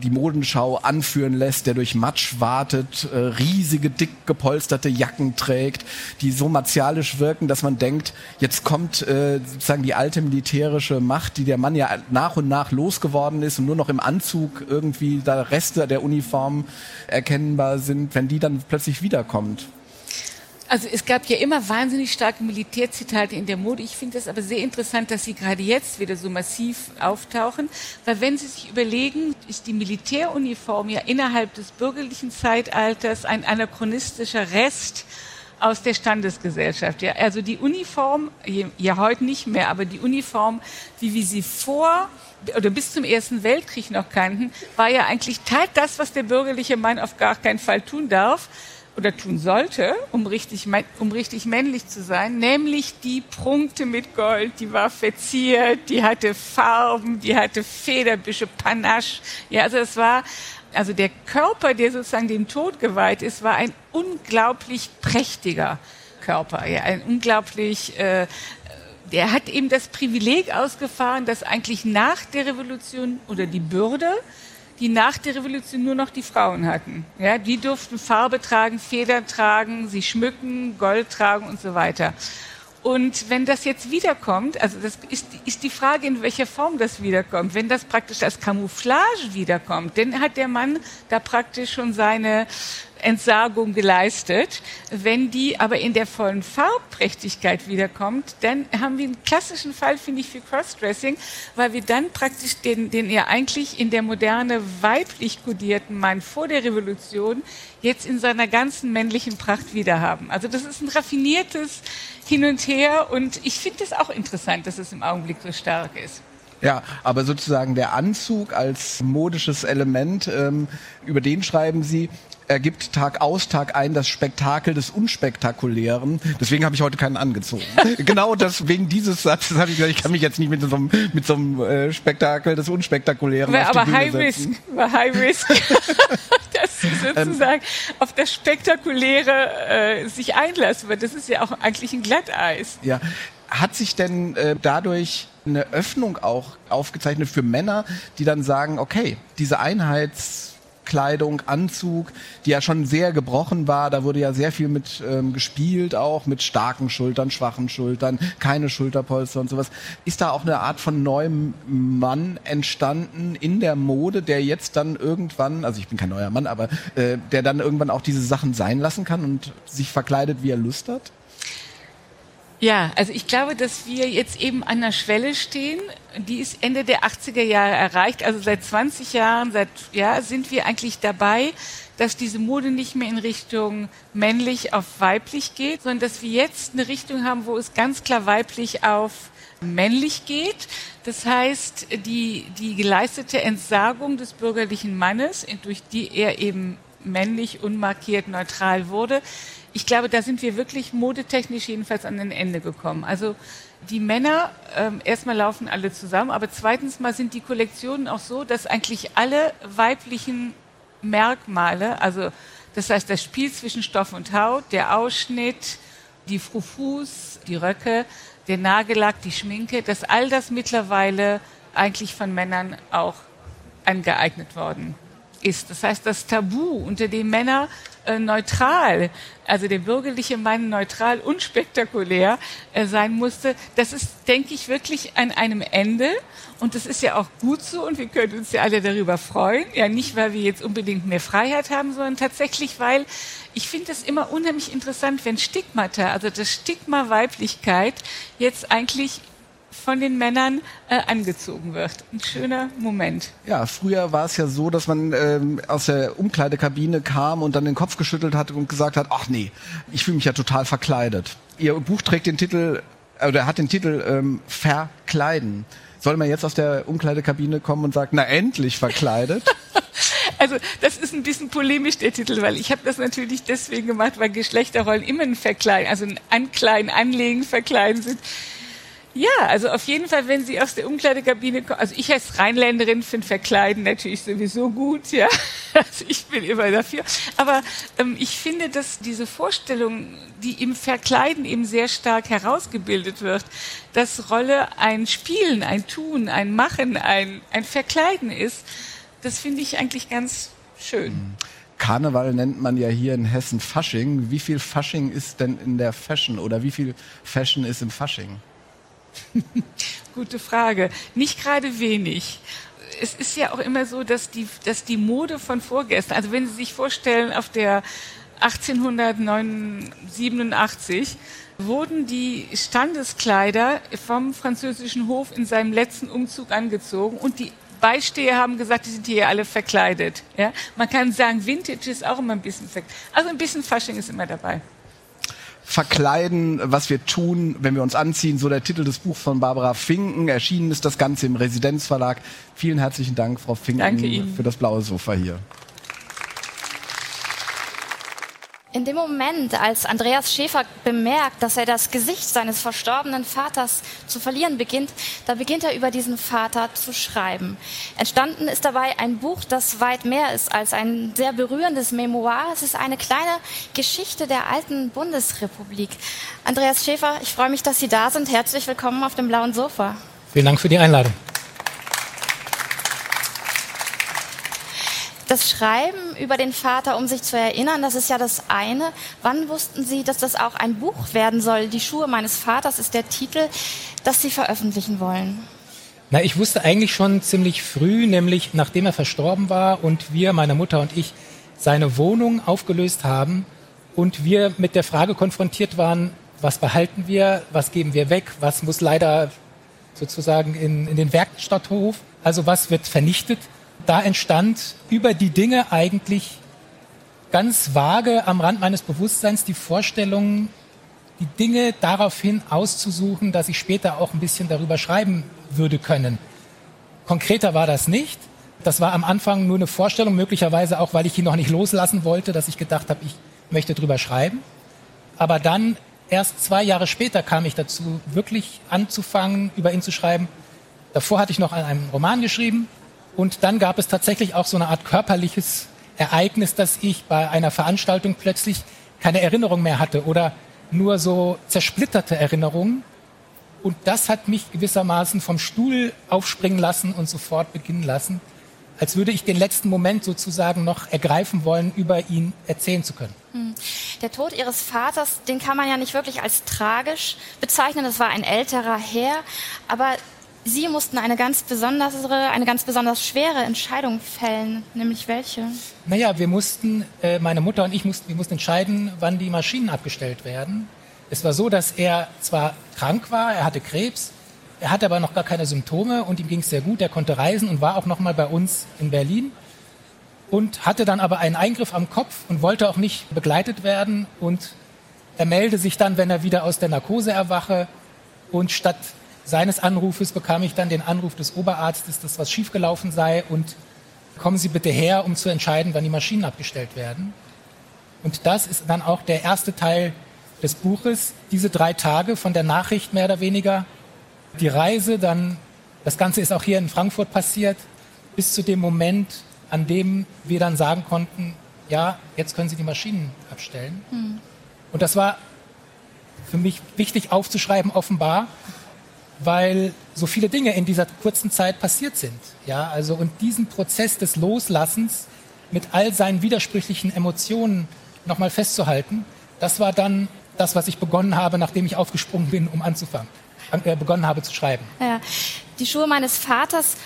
die Modenschau anführen lässt, der durch Matsch wartet, äh, riesige, dick gepolsterte Jacken trägt, die so martialisch wirken, dass man denkt, jetzt kommt äh, sozusagen die alte militärische Macht, die der Mann ja nach und nach losgeworden ist und nur noch im Anzug irgendwie da Reste der Uniform erkennbar sind, wenn die dann plötzlich wiederkommt. Also es gab ja immer wahnsinnig starke Militärzitate in der Mode. Ich finde es aber sehr interessant, dass sie gerade jetzt wieder so massiv auftauchen, weil wenn Sie sich überlegen, ist die Militäruniform ja innerhalb des bürgerlichen Zeitalters ein anachronistischer Rest aus der Standesgesellschaft. Ja, also die Uniform, ja heute nicht mehr, aber die Uniform, wie wir sie vor oder bis zum Ersten Weltkrieg noch kannten, war ja eigentlich tat das, was der bürgerliche Mann auf gar keinen Fall tun darf oder tun sollte, um richtig, um richtig männlich zu sein, nämlich die Prunkte mit Gold, die war verziert, die hatte Farben, die hatte Federbüsche, Panache. Ja, also es war, also der Körper, der sozusagen dem Tod geweiht ist, war ein unglaublich prächtiger Körper, ja, ein unglaublich, äh, der hat eben das Privileg ausgefahren, dass eigentlich nach der Revolution oder die Bürde, die nach der Revolution nur noch die Frauen hatten. Ja, die durften Farbe tragen, Federn tragen, sie schmücken, Gold tragen und so weiter. Und wenn das jetzt wiederkommt, also das ist, ist die Frage, in welcher Form das wiederkommt. Wenn das praktisch als Camouflage wiederkommt, dann hat der Mann da praktisch schon seine Entsagung geleistet. Wenn die aber in der vollen Farbprächtigkeit wiederkommt, dann haben wir einen klassischen Fall, finde ich, für Crossdressing, weil wir dann praktisch den, den ja eigentlich in der Moderne weiblich kodierten Mann vor der Revolution jetzt in seiner ganzen männlichen Pracht wieder haben. Also das ist ein raffiniertes Hin und Her und ich finde es auch interessant, dass es im Augenblick so stark ist. Ja, aber sozusagen der Anzug als modisches Element, ähm, über den schreiben Sie, ergibt Tag aus, Tag ein das Spektakel des Unspektakulären. Deswegen habe ich heute keinen angezogen. genau deswegen dieses Satzes habe ich gesagt, ich kann mich jetzt nicht mit so einem, mit so einem äh, Spektakel des Unspektakulären aber, auf die aber Bühne High setzen. Risk, war High Risk. dass sie sozusagen ähm, auf das Spektakuläre äh, sich einlassen, weil das ist ja auch eigentlich ein Glatteis. Ja. Hat sich denn äh, dadurch eine Öffnung auch aufgezeichnet für Männer, die dann sagen, okay, diese Einheits Kleidung, Anzug, die ja schon sehr gebrochen war. Da wurde ja sehr viel mit ähm, gespielt, auch mit starken Schultern, schwachen Schultern, keine Schulterpolster und sowas. Ist da auch eine Art von neuem Mann entstanden in der Mode, der jetzt dann irgendwann, also ich bin kein neuer Mann, aber äh, der dann irgendwann auch diese Sachen sein lassen kann und sich verkleidet, wie er Lust hat? Ja, also ich glaube, dass wir jetzt eben an der Schwelle stehen. Die ist Ende der 80er Jahre erreicht. Also seit 20 Jahren, seit, ja, sind wir eigentlich dabei, dass diese Mode nicht mehr in Richtung männlich auf weiblich geht, sondern dass wir jetzt eine Richtung haben, wo es ganz klar weiblich auf männlich geht. Das heißt, die, die geleistete Entsagung des bürgerlichen Mannes, durch die er eben männlich, unmarkiert, neutral wurde, ich glaube, da sind wir wirklich modetechnisch jedenfalls an ein Ende gekommen. Also die Männer, ähm, erstmal laufen alle zusammen, aber zweitens mal sind die Kollektionen auch so, dass eigentlich alle weiblichen Merkmale, also das heißt das Spiel zwischen Stoff und Haut, der Ausschnitt, die Frufus, die Röcke, der Nagellack, die Schminke, dass all das mittlerweile eigentlich von Männern auch angeeignet worden ist. Das heißt, das Tabu, unter dem Männer äh, neutral, also der bürgerliche Mann neutral unspektakulär äh, sein musste, das ist, denke ich, wirklich an einem Ende. Und das ist ja auch gut so und wir können uns ja alle darüber freuen. Ja, nicht, weil wir jetzt unbedingt mehr Freiheit haben, sondern tatsächlich, weil ich finde es immer unheimlich interessant, wenn Stigmata, also das Stigma Weiblichkeit jetzt eigentlich von den Männern äh, angezogen wird. Ein schöner Moment. Ja, früher war es ja so, dass man ähm, aus der Umkleidekabine kam und dann den Kopf geschüttelt hat und gesagt hat, ach nee, ich fühle mich ja total verkleidet. Ihr Buch trägt den Titel, äh, oder hat den Titel ähm, Verkleiden. Soll man jetzt aus der Umkleidekabine kommen und sagen, na endlich verkleidet? Also das ist ein bisschen polemisch der Titel, weil ich habe das natürlich deswegen gemacht, weil Geschlechterrollen immer ein Verkleiden, also ein Ankleiden, Anlegen, Verkleiden sind. Ja, also auf jeden Fall, wenn Sie aus der Umkleidekabine kommen, also ich als Rheinländerin finde Verkleiden natürlich sowieso gut, ja. Also ich bin immer dafür. Aber ähm, ich finde, dass diese Vorstellung, die im Verkleiden eben sehr stark herausgebildet wird, dass Rolle ein Spielen, ein Tun, ein Machen, ein, ein Verkleiden ist, das finde ich eigentlich ganz schön. Mhm. Karneval nennt man ja hier in Hessen Fasching. Wie viel Fasching ist denn in der Fashion oder wie viel Fashion ist im Fasching? Gute Frage. Nicht gerade wenig. Es ist ja auch immer so, dass die, dass die Mode von vorgestern, also wenn Sie sich vorstellen, auf der 1887 wurden die Standeskleider vom französischen Hof in seinem letzten Umzug angezogen und die Beisteher haben gesagt, die sind hier alle verkleidet. Ja? Man kann sagen, Vintage ist auch immer ein bisschen verkleidet. Also ein bisschen Fasching ist immer dabei verkleiden, was wir tun, wenn wir uns anziehen. So der Titel des Buchs von Barbara Finken. Erschienen ist das Ganze im Residenzverlag. Vielen herzlichen Dank, Frau Finken, für das blaue Sofa hier. In dem Moment, als Andreas Schäfer bemerkt, dass er das Gesicht seines verstorbenen Vaters zu verlieren beginnt, da beginnt er über diesen Vater zu schreiben. Entstanden ist dabei ein Buch, das weit mehr ist als ein sehr berührendes Memoir. Es ist eine kleine Geschichte der alten Bundesrepublik. Andreas Schäfer, ich freue mich, dass Sie da sind. Herzlich willkommen auf dem blauen Sofa. Vielen Dank für die Einladung. Das Schreiben über den Vater, um sich zu erinnern, das ist ja das eine. Wann wussten Sie, dass das auch ein Buch werden soll? Die Schuhe meines Vaters ist der Titel, das Sie veröffentlichen wollen. Na, ich wusste eigentlich schon ziemlich früh, nämlich nachdem er verstorben war und wir, meine Mutter und ich, seine Wohnung aufgelöst haben und wir mit der Frage konfrontiert waren, was behalten wir, was geben wir weg, was muss leider sozusagen in, in den Werkstatthof, also was wird vernichtet. Da entstand über die Dinge eigentlich ganz vage am Rand meines Bewusstseins die Vorstellung, die Dinge daraufhin auszusuchen, dass ich später auch ein bisschen darüber schreiben würde können. Konkreter war das nicht. Das war am Anfang nur eine Vorstellung, möglicherweise auch, weil ich ihn noch nicht loslassen wollte, dass ich gedacht habe, ich möchte drüber schreiben. Aber dann, erst zwei Jahre später, kam ich dazu, wirklich anzufangen, über ihn zu schreiben. Davor hatte ich noch an einem Roman geschrieben. Und dann gab es tatsächlich auch so eine Art körperliches Ereignis, dass ich bei einer Veranstaltung plötzlich keine Erinnerung mehr hatte oder nur so zersplitterte Erinnerungen. Und das hat mich gewissermaßen vom Stuhl aufspringen lassen und sofort beginnen lassen, als würde ich den letzten Moment sozusagen noch ergreifen wollen, über ihn erzählen zu können. Hm. Der Tod Ihres Vaters, den kann man ja nicht wirklich als tragisch bezeichnen. Das war ein älterer Herr, aber Sie mussten eine ganz besondere, eine ganz besonders schwere Entscheidung fällen, nämlich welche? Naja, wir mussten, äh, meine Mutter und ich mussten, wir mussten entscheiden, wann die Maschinen abgestellt werden. Es war so, dass er zwar krank war, er hatte Krebs, er hatte aber noch gar keine Symptome und ihm ging es sehr gut. Er konnte reisen und war auch noch mal bei uns in Berlin und hatte dann aber einen Eingriff am Kopf und wollte auch nicht begleitet werden und er melde sich dann, wenn er wieder aus der Narkose erwache und statt seines Anrufes bekam ich dann den Anruf des Oberarztes, dass was schiefgelaufen sei und kommen Sie bitte her, um zu entscheiden, wann die Maschinen abgestellt werden. Und das ist dann auch der erste Teil des Buches, diese drei Tage von der Nachricht mehr oder weniger, die Reise, dann, das Ganze ist auch hier in Frankfurt passiert, bis zu dem Moment, an dem wir dann sagen konnten, ja, jetzt können Sie die Maschinen abstellen. Mhm. Und das war für mich wichtig aufzuschreiben, offenbar, weil so viele Dinge in dieser kurzen Zeit passiert sind. Ja, also und diesen Prozess des Loslassens mit all seinen widersprüchlichen Emotionen nochmal festzuhalten, das war dann das, was ich begonnen habe, nachdem ich aufgesprungen bin, um anzufangen, äh, begonnen habe zu schreiben. Ja, die Schuhe meines Vaters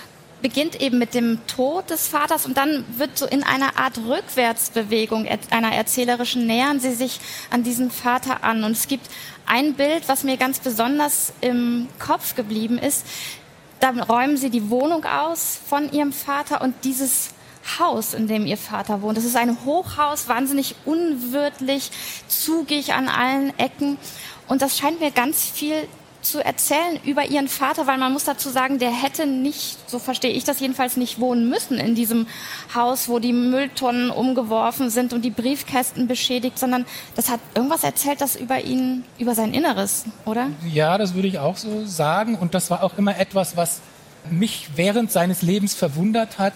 beginnt eben mit dem Tod des Vaters und dann wird so in einer Art Rückwärtsbewegung einer erzählerischen nähern sie sich an diesen Vater an und es gibt ein Bild, was mir ganz besonders im Kopf geblieben ist. Da räumen sie die Wohnung aus von ihrem Vater und dieses Haus, in dem ihr Vater wohnt. Das ist ein Hochhaus, wahnsinnig unwirtlich, zugig an allen Ecken. Und das scheint mir ganz viel zu erzählen über ihren Vater, weil man muss dazu sagen, der hätte nicht, so verstehe ich das jedenfalls, nicht wohnen müssen in diesem Haus, wo die Mülltonnen umgeworfen sind und die Briefkästen beschädigt, sondern das hat irgendwas erzählt, das über ihn, über sein Inneres, oder? Ja, das würde ich auch so sagen. Und das war auch immer etwas, was mich während seines Lebens verwundert hat.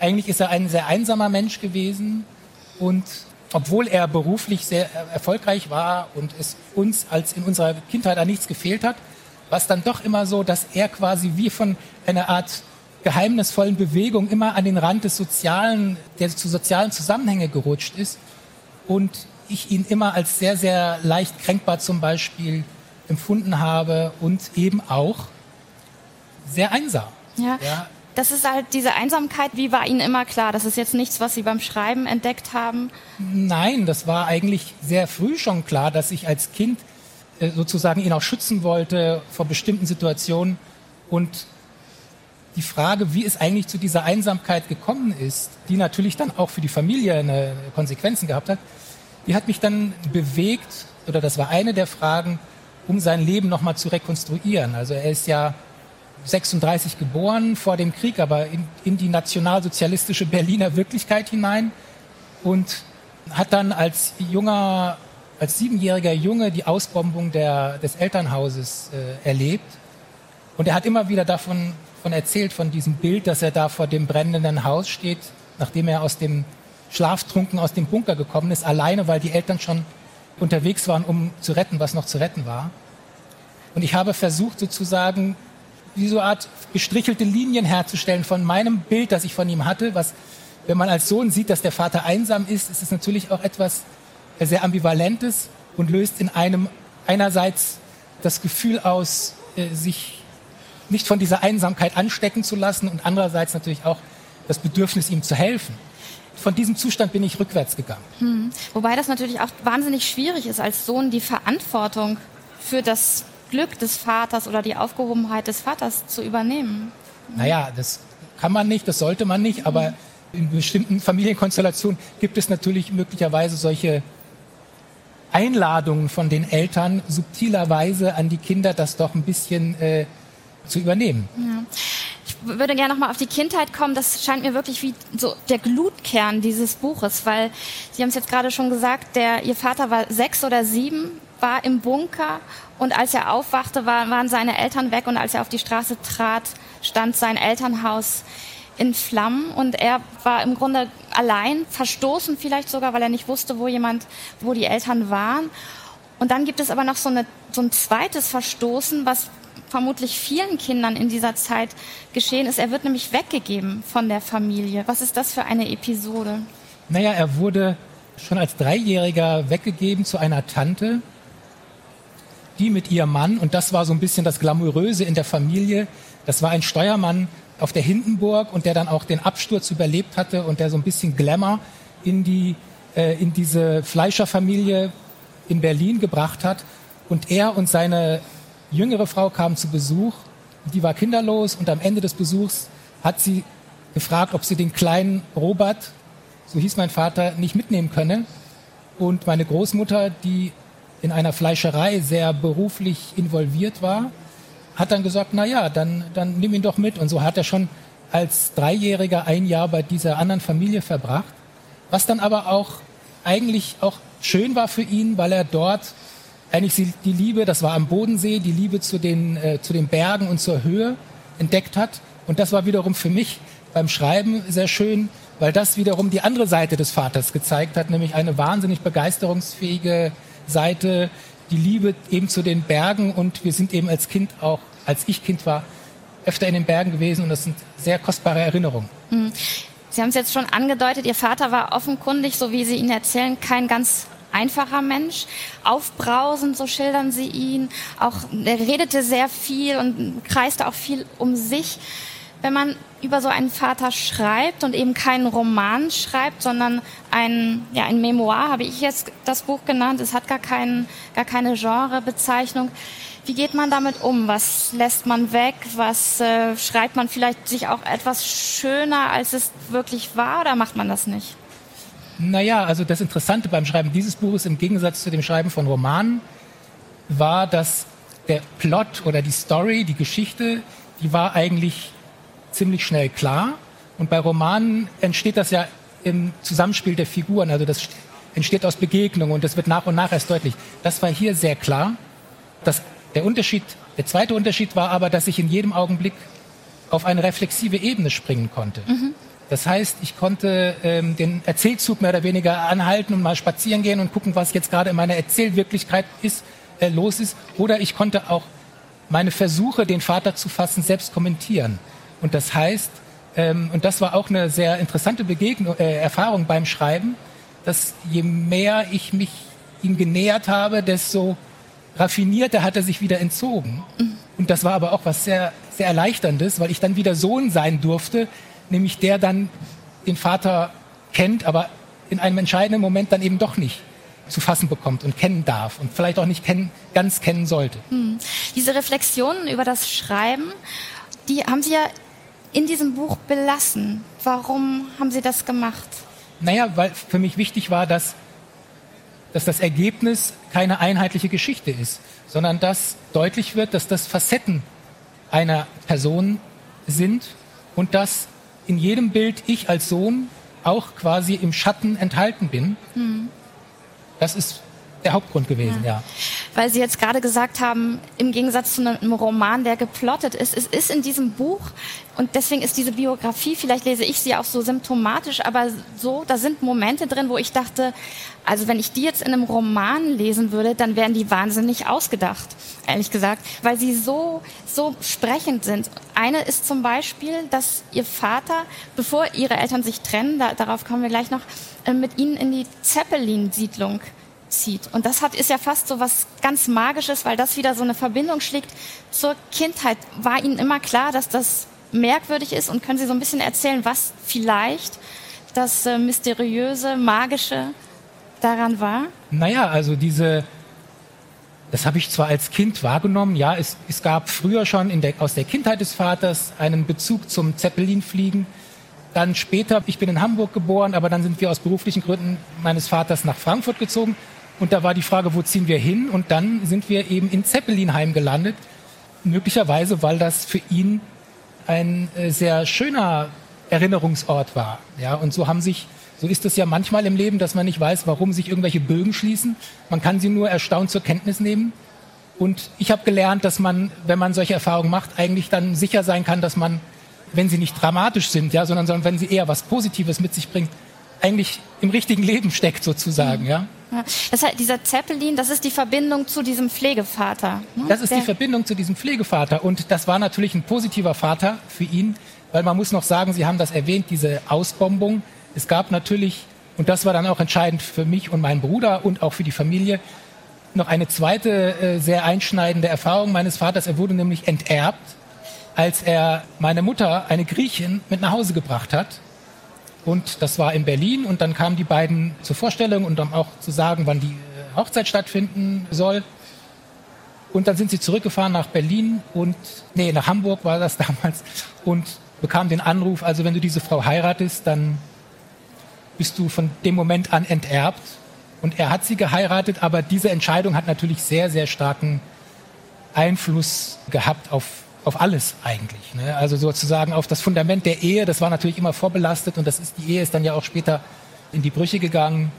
Eigentlich ist er ein sehr einsamer Mensch gewesen und obwohl er beruflich sehr erfolgreich war und es uns als in unserer Kindheit an nichts gefehlt hat, war es dann doch immer so, dass er quasi wie von einer Art geheimnisvollen Bewegung immer an den Rand des Sozialen, der zu sozialen Zusammenhänge gerutscht ist und ich ihn immer als sehr, sehr leicht kränkbar zum Beispiel empfunden habe und eben auch sehr einsam. Ja. ja das ist halt diese Einsamkeit, wie war Ihnen immer klar? Das ist jetzt nichts, was Sie beim Schreiben entdeckt haben? Nein, das war eigentlich sehr früh schon klar, dass ich als Kind äh, sozusagen ihn auch schützen wollte vor bestimmten Situationen. Und die Frage, wie es eigentlich zu dieser Einsamkeit gekommen ist, die natürlich dann auch für die Familie Konsequenzen gehabt hat, die hat mich dann bewegt, oder das war eine der Fragen, um sein Leben nochmal zu rekonstruieren. Also er ist ja 36 geboren vor dem Krieg, aber in, in die nationalsozialistische Berliner Wirklichkeit hinein und hat dann als junger, als siebenjähriger Junge die Ausbombung der, des Elternhauses äh, erlebt. Und er hat immer wieder davon von erzählt, von diesem Bild, dass er da vor dem brennenden Haus steht, nachdem er aus dem Schlaftrunken aus dem Bunker gekommen ist, alleine, weil die Eltern schon unterwegs waren, um zu retten, was noch zu retten war. Und ich habe versucht, sozusagen wie so eine Art gestrichelte Linien herzustellen von meinem Bild, das ich von ihm hatte, was wenn man als Sohn sieht, dass der Vater einsam ist, ist es natürlich auch etwas sehr ambivalentes und löst in einem einerseits das Gefühl aus, äh, sich nicht von dieser Einsamkeit anstecken zu lassen und andererseits natürlich auch das Bedürfnis, ihm zu helfen. Von diesem Zustand bin ich rückwärts gegangen. Hm. Wobei das natürlich auch wahnsinnig schwierig ist, als Sohn die Verantwortung für das Glück des Vaters oder die Aufgehobenheit des Vaters zu übernehmen. Naja, das kann man nicht, das sollte man nicht, aber in bestimmten Familienkonstellationen gibt es natürlich möglicherweise solche Einladungen von den Eltern subtilerweise an die Kinder, das doch ein bisschen äh, zu übernehmen. Ja. Ich würde gerne nochmal auf die Kindheit kommen. Das scheint mir wirklich wie so der Glutkern dieses Buches, weil Sie haben es jetzt gerade schon gesagt, der, Ihr Vater war sechs oder sieben, war im Bunker und als er aufwachte, war, waren seine Eltern weg und als er auf die Straße trat, stand sein Elternhaus in Flammen und er war im Grunde allein, verstoßen vielleicht sogar, weil er nicht wusste, wo jemand, wo die Eltern waren. Und dann gibt es aber noch so, eine, so ein zweites Verstoßen, was vermutlich vielen Kindern in dieser Zeit geschehen ist. Er wird nämlich weggegeben von der Familie. Was ist das für eine Episode? Naja, er wurde schon als Dreijähriger weggegeben zu einer Tante, die mit ihrem Mann, und das war so ein bisschen das Glamouröse in der Familie, das war ein Steuermann auf der Hindenburg und der dann auch den Absturz überlebt hatte und der so ein bisschen Glamour in, die, äh, in diese Fleischerfamilie in Berlin gebracht hat. Und er und seine jüngere Frau kamen zu Besuch, die war kinderlos und am Ende des Besuchs hat sie gefragt, ob sie den kleinen Robert, so hieß mein Vater, nicht mitnehmen könne. Und meine Großmutter, die in einer Fleischerei sehr beruflich involviert war, hat dann gesagt, na ja, dann, dann nimm ihn doch mit. Und so hat er schon als Dreijähriger ein Jahr bei dieser anderen Familie verbracht. Was dann aber auch eigentlich auch schön war für ihn, weil er dort eigentlich die Liebe, das war am Bodensee, die Liebe zu den, äh, zu den Bergen und zur Höhe entdeckt hat. Und das war wiederum für mich beim Schreiben sehr schön, weil das wiederum die andere Seite des Vaters gezeigt hat, nämlich eine wahnsinnig begeisterungsfähige Seite, die Liebe eben zu den Bergen und wir sind eben als Kind auch, als ich Kind war, öfter in den Bergen gewesen und das sind sehr kostbare Erinnerungen. Hm. Sie haben es jetzt schon angedeutet, Ihr Vater war offenkundig, so wie Sie ihn erzählen, kein ganz einfacher Mensch, aufbrausend, so schildern Sie ihn. Auch er redete sehr viel und kreiste auch viel um sich wenn man über so einen Vater schreibt und eben keinen Roman schreibt, sondern ein, ja, ein Memoir, habe ich jetzt das Buch genannt. Es hat gar, keinen, gar keine Genrebezeichnung. Wie geht man damit um? Was lässt man weg? Was äh, schreibt man vielleicht sich auch etwas schöner, als es wirklich war, oder macht man das nicht? Naja, also das Interessante beim Schreiben dieses Buches im Gegensatz zu dem Schreiben von Romanen war, dass der Plot oder die Story, die Geschichte, die war eigentlich ziemlich schnell klar. Und bei Romanen entsteht das ja im Zusammenspiel der Figuren. Also das entsteht aus Begegnungen und das wird nach und nach erst deutlich. Das war hier sehr klar. Das, der Unterschied, der zweite Unterschied war aber, dass ich in jedem Augenblick auf eine reflexive Ebene springen konnte. Mhm. Das heißt, ich konnte ähm, den Erzählzug mehr oder weniger anhalten und mal spazieren gehen und gucken, was jetzt gerade in meiner Erzählwirklichkeit ist, äh, los ist. Oder ich konnte auch meine Versuche, den Vater zu fassen, selbst kommentieren. Und das heißt, ähm, und das war auch eine sehr interessante Begegnung, äh, Erfahrung beim Schreiben, dass je mehr ich mich ihm genähert habe, desto raffinierter hat er sich wieder entzogen. Mhm. Und das war aber auch was sehr, sehr Erleichterndes, weil ich dann wieder Sohn sein durfte, nämlich der dann den Vater kennt, aber in einem entscheidenden Moment dann eben doch nicht zu fassen bekommt und kennen darf und vielleicht auch nicht kennen, ganz kennen sollte. Hm. Diese Reflexionen über das Schreiben, die haben Sie ja in diesem Buch belassen. Warum haben Sie das gemacht? Naja, weil für mich wichtig war, dass, dass das Ergebnis keine einheitliche Geschichte ist, sondern dass deutlich wird, dass das Facetten einer Person sind und dass in jedem Bild ich als Sohn auch quasi im Schatten enthalten bin. Hm. Das ist der Hauptgrund gewesen, ja. ja. Weil Sie jetzt gerade gesagt haben, im Gegensatz zu einem Roman, der geplottet ist, es ist in diesem Buch, und deswegen ist diese Biografie, vielleicht lese ich sie auch so symptomatisch, aber so, da sind Momente drin, wo ich dachte, also wenn ich die jetzt in einem Roman lesen würde, dann wären die wahnsinnig ausgedacht, ehrlich gesagt, weil sie so, so sprechend sind. Eine ist zum Beispiel, dass ihr Vater, bevor ihre Eltern sich trennen, da, darauf kommen wir gleich noch, äh, mit ihnen in die Zeppelin-Siedlung zieht. Und das hat, ist ja fast so was ganz Magisches, weil das wieder so eine Verbindung schlägt zur Kindheit. War Ihnen immer klar, dass das merkwürdig ist? Und können Sie so ein bisschen erzählen, was vielleicht das äh, mysteriöse, magische daran war? Naja, also diese, das habe ich zwar als Kind wahrgenommen, ja, es, es gab früher schon der, aus der Kindheit des Vaters einen Bezug zum Zeppelinfliegen. Dann später, ich bin in Hamburg geboren, aber dann sind wir aus beruflichen Gründen meines Vaters nach Frankfurt gezogen. Und da war die Frage, wo ziehen wir hin? Und dann sind wir eben in Zeppelinheim gelandet. Möglicherweise, weil das für ihn ein äh, sehr schöner Erinnerungsort war. Ja, und so haben sich, so ist es ja manchmal im Leben, dass man nicht weiß, warum sich irgendwelche Bögen schließen. Man kann sie nur erstaunt zur Kenntnis nehmen. Und ich habe gelernt, dass man, wenn man solche Erfahrungen macht, eigentlich dann sicher sein kann, dass man wenn sie nicht dramatisch sind, ja, sondern, sondern wenn sie eher was Positives mit sich bringt, eigentlich im richtigen Leben steckt sozusagen, ja. Ja. Das heißt, dieser Zeppelin, das ist die Verbindung zu diesem Pflegevater. Ne? Das ist Der die Verbindung zu diesem Pflegevater und das war natürlich ein positiver Vater für ihn, weil man muss noch sagen, Sie haben das erwähnt, diese Ausbombung. Es gab natürlich, und das war dann auch entscheidend für mich und meinen Bruder und auch für die Familie, noch eine zweite äh, sehr einschneidende Erfahrung meines Vaters. Er wurde nämlich enterbt als er meine Mutter, eine Griechin, mit nach Hause gebracht hat. Und das war in Berlin und dann kamen die beiden zur Vorstellung und um auch zu sagen, wann die äh, Hochzeit stattfinden soll. Und dann sind sie zurückgefahren nach Berlin und, nee, nach Hamburg war das damals und bekam den Anruf, also wenn du diese Frau heiratest, dann bist du von dem Moment an enterbt. Und er hat sie geheiratet, aber diese Entscheidung hat natürlich sehr, sehr starken Einfluss gehabt auf auf alles eigentlich. Ne? Also sozusagen auf das Fundament der Ehe, das war natürlich immer vorbelastet und das ist, die Ehe ist dann ja auch später in die Brüche gegangen.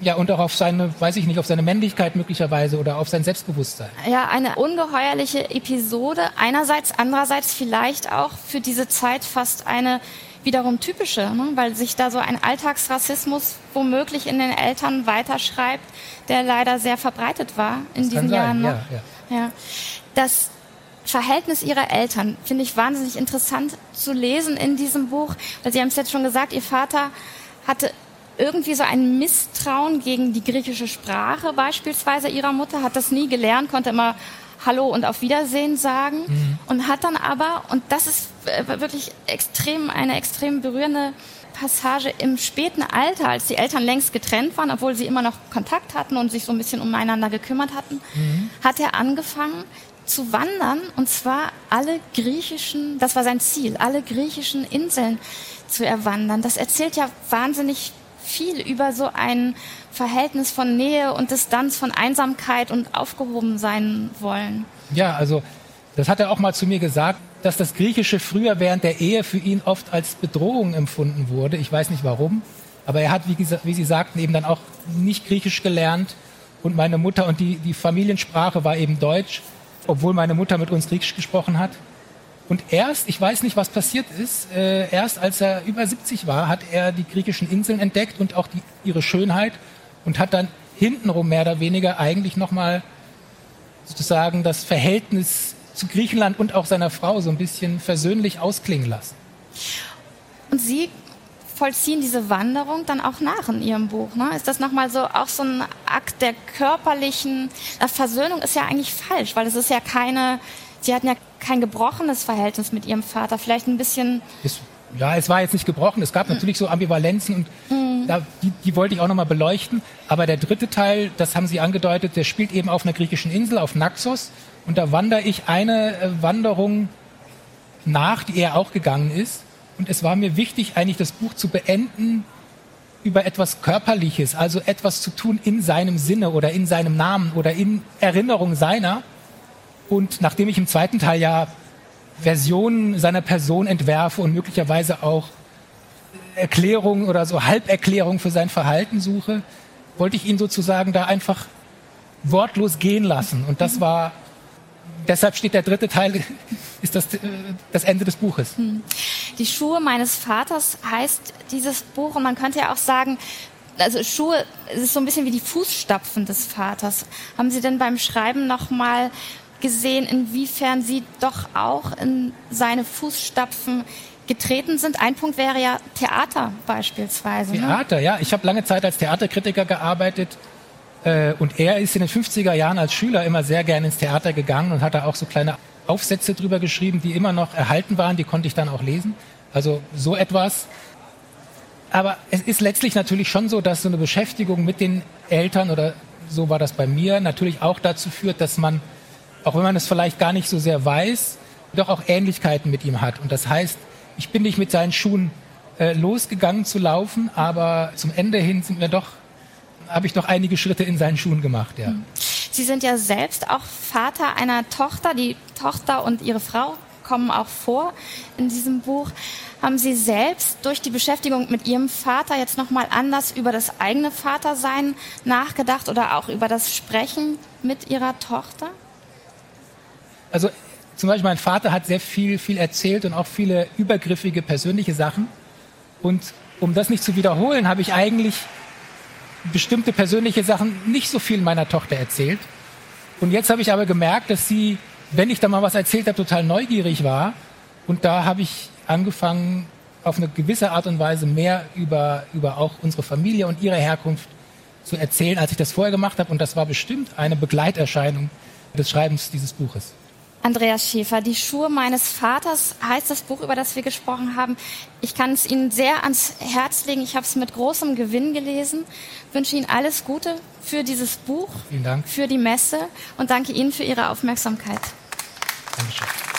Ja, und auch auf seine, weiß ich nicht, auf seine Männlichkeit möglicherweise oder auf sein Selbstbewusstsein. Ja, eine ungeheuerliche Episode. Einerseits, andererseits vielleicht auch für diese Zeit fast eine wiederum typische, ne? weil sich da so ein Alltagsrassismus womöglich in den Eltern weiterschreibt, der leider sehr verbreitet war in das diesen Jahren. Noch. Ja, ja. Ja. Das Verhältnis ihrer Eltern finde ich wahnsinnig interessant zu lesen in diesem Buch, weil Sie haben es jetzt schon gesagt, Ihr Vater hatte irgendwie so ein Misstrauen gegen die griechische Sprache beispielsweise ihrer Mutter, hat das nie gelernt, konnte immer Hallo und auf Wiedersehen sagen mhm. und hat dann aber, und das ist äh, wirklich extrem, eine extrem berührende Passage im späten Alter, als die Eltern längst getrennt waren, obwohl sie immer noch Kontakt hatten und sich so ein bisschen umeinander gekümmert hatten, mhm. hat er angefangen, zu wandern und zwar alle griechischen, das war sein Ziel, alle griechischen Inseln zu erwandern. Das erzählt ja wahnsinnig viel über so ein Verhältnis von Nähe und Distanz, von Einsamkeit und aufgehoben sein wollen. Ja, also das hat er auch mal zu mir gesagt, dass das Griechische früher während der Ehe für ihn oft als Bedrohung empfunden wurde. Ich weiß nicht warum, aber er hat, wie, wie Sie sagten, eben dann auch nicht Griechisch gelernt und meine Mutter und die, die Familiensprache war eben Deutsch obwohl meine Mutter mit uns Griechisch gesprochen hat. Und erst, ich weiß nicht, was passiert ist, äh, erst als er über 70 war, hat er die griechischen Inseln entdeckt und auch die, ihre Schönheit und hat dann hintenrum mehr oder weniger eigentlich nochmal sozusagen das Verhältnis zu Griechenland und auch seiner Frau so ein bisschen versöhnlich ausklingen lassen. Und Sie vollziehen diese Wanderung dann auch nach in Ihrem Buch. Ne? Ist das nochmal so auch so ein Akt der körperlichen Versöhnung ist ja eigentlich falsch, weil es ist ja keine, Sie hatten ja kein gebrochenes Verhältnis mit Ihrem Vater, vielleicht ein bisschen. Es, ja, es war jetzt nicht gebrochen. Es gab natürlich so Ambivalenzen und mhm. da, die, die wollte ich auch nochmal beleuchten. Aber der dritte Teil, das haben Sie angedeutet, der spielt eben auf einer griechischen Insel, auf Naxos. Und da wandere ich eine äh, Wanderung nach, die er auch gegangen ist. Und es war mir wichtig, eigentlich das Buch zu beenden über etwas Körperliches, also etwas zu tun in seinem Sinne oder in seinem Namen oder in Erinnerung seiner. Und nachdem ich im zweiten Teil ja Versionen seiner Person entwerfe und möglicherweise auch Erklärungen oder so Halberklärungen für sein Verhalten suche, wollte ich ihn sozusagen da einfach wortlos gehen lassen. Und das war, deshalb steht der dritte Teil, ist das, äh, das Ende des Buches. Hm. Die Schuhe meines Vaters heißt dieses Buch und man könnte ja auch sagen, also Schuhe, es ist so ein bisschen wie die Fußstapfen des Vaters. Haben Sie denn beim Schreiben nochmal gesehen, inwiefern Sie doch auch in seine Fußstapfen getreten sind? Ein Punkt wäre ja Theater beispielsweise. Ne? Theater, ne? ja. Ich habe lange Zeit als Theaterkritiker gearbeitet und er ist in den 50er Jahren als Schüler immer sehr gern ins Theater gegangen und hat da auch so kleine Aufsätze drüber geschrieben, die immer noch erhalten waren, die konnte ich dann auch lesen. Also so etwas aber es ist letztlich natürlich schon so, dass so eine Beschäftigung mit den Eltern oder so war das bei mir natürlich auch dazu führt, dass man, auch wenn man es vielleicht gar nicht so sehr weiß, doch auch Ähnlichkeiten mit ihm hat. Und das heißt, ich bin nicht mit seinen Schuhen äh, losgegangen zu laufen, aber zum Ende hin sind mir doch, habe ich doch einige Schritte in seinen Schuhen gemacht, ja. Sie sind ja selbst auch Vater einer Tochter. Die Tochter und ihre Frau kommen auch vor in diesem Buch. Haben Sie selbst durch die Beschäftigung mit Ihrem Vater jetzt nochmal anders über das eigene Vatersein nachgedacht oder auch über das Sprechen mit Ihrer Tochter? Also zum Beispiel mein Vater hat sehr viel, viel erzählt und auch viele übergriffige persönliche Sachen. Und um das nicht zu wiederholen, habe ich eigentlich bestimmte persönliche Sachen nicht so viel meiner Tochter erzählt. Und jetzt habe ich aber gemerkt, dass sie, wenn ich da mal was erzählt habe, total neugierig war. Und da habe ich angefangen, auf eine gewisse Art und Weise mehr über, über auch unsere Familie und ihre Herkunft zu erzählen, als ich das vorher gemacht habe. Und das war bestimmt eine Begleiterscheinung des Schreibens dieses Buches. Andreas Schäfer, Die Schuhe meines Vaters heißt das Buch, über das wir gesprochen haben. Ich kann es Ihnen sehr ans Herz legen. Ich habe es mit großem Gewinn gelesen. Wünsche Ihnen alles Gute für dieses Buch, Vielen Dank. für die Messe und danke Ihnen für Ihre Aufmerksamkeit. Dankeschön.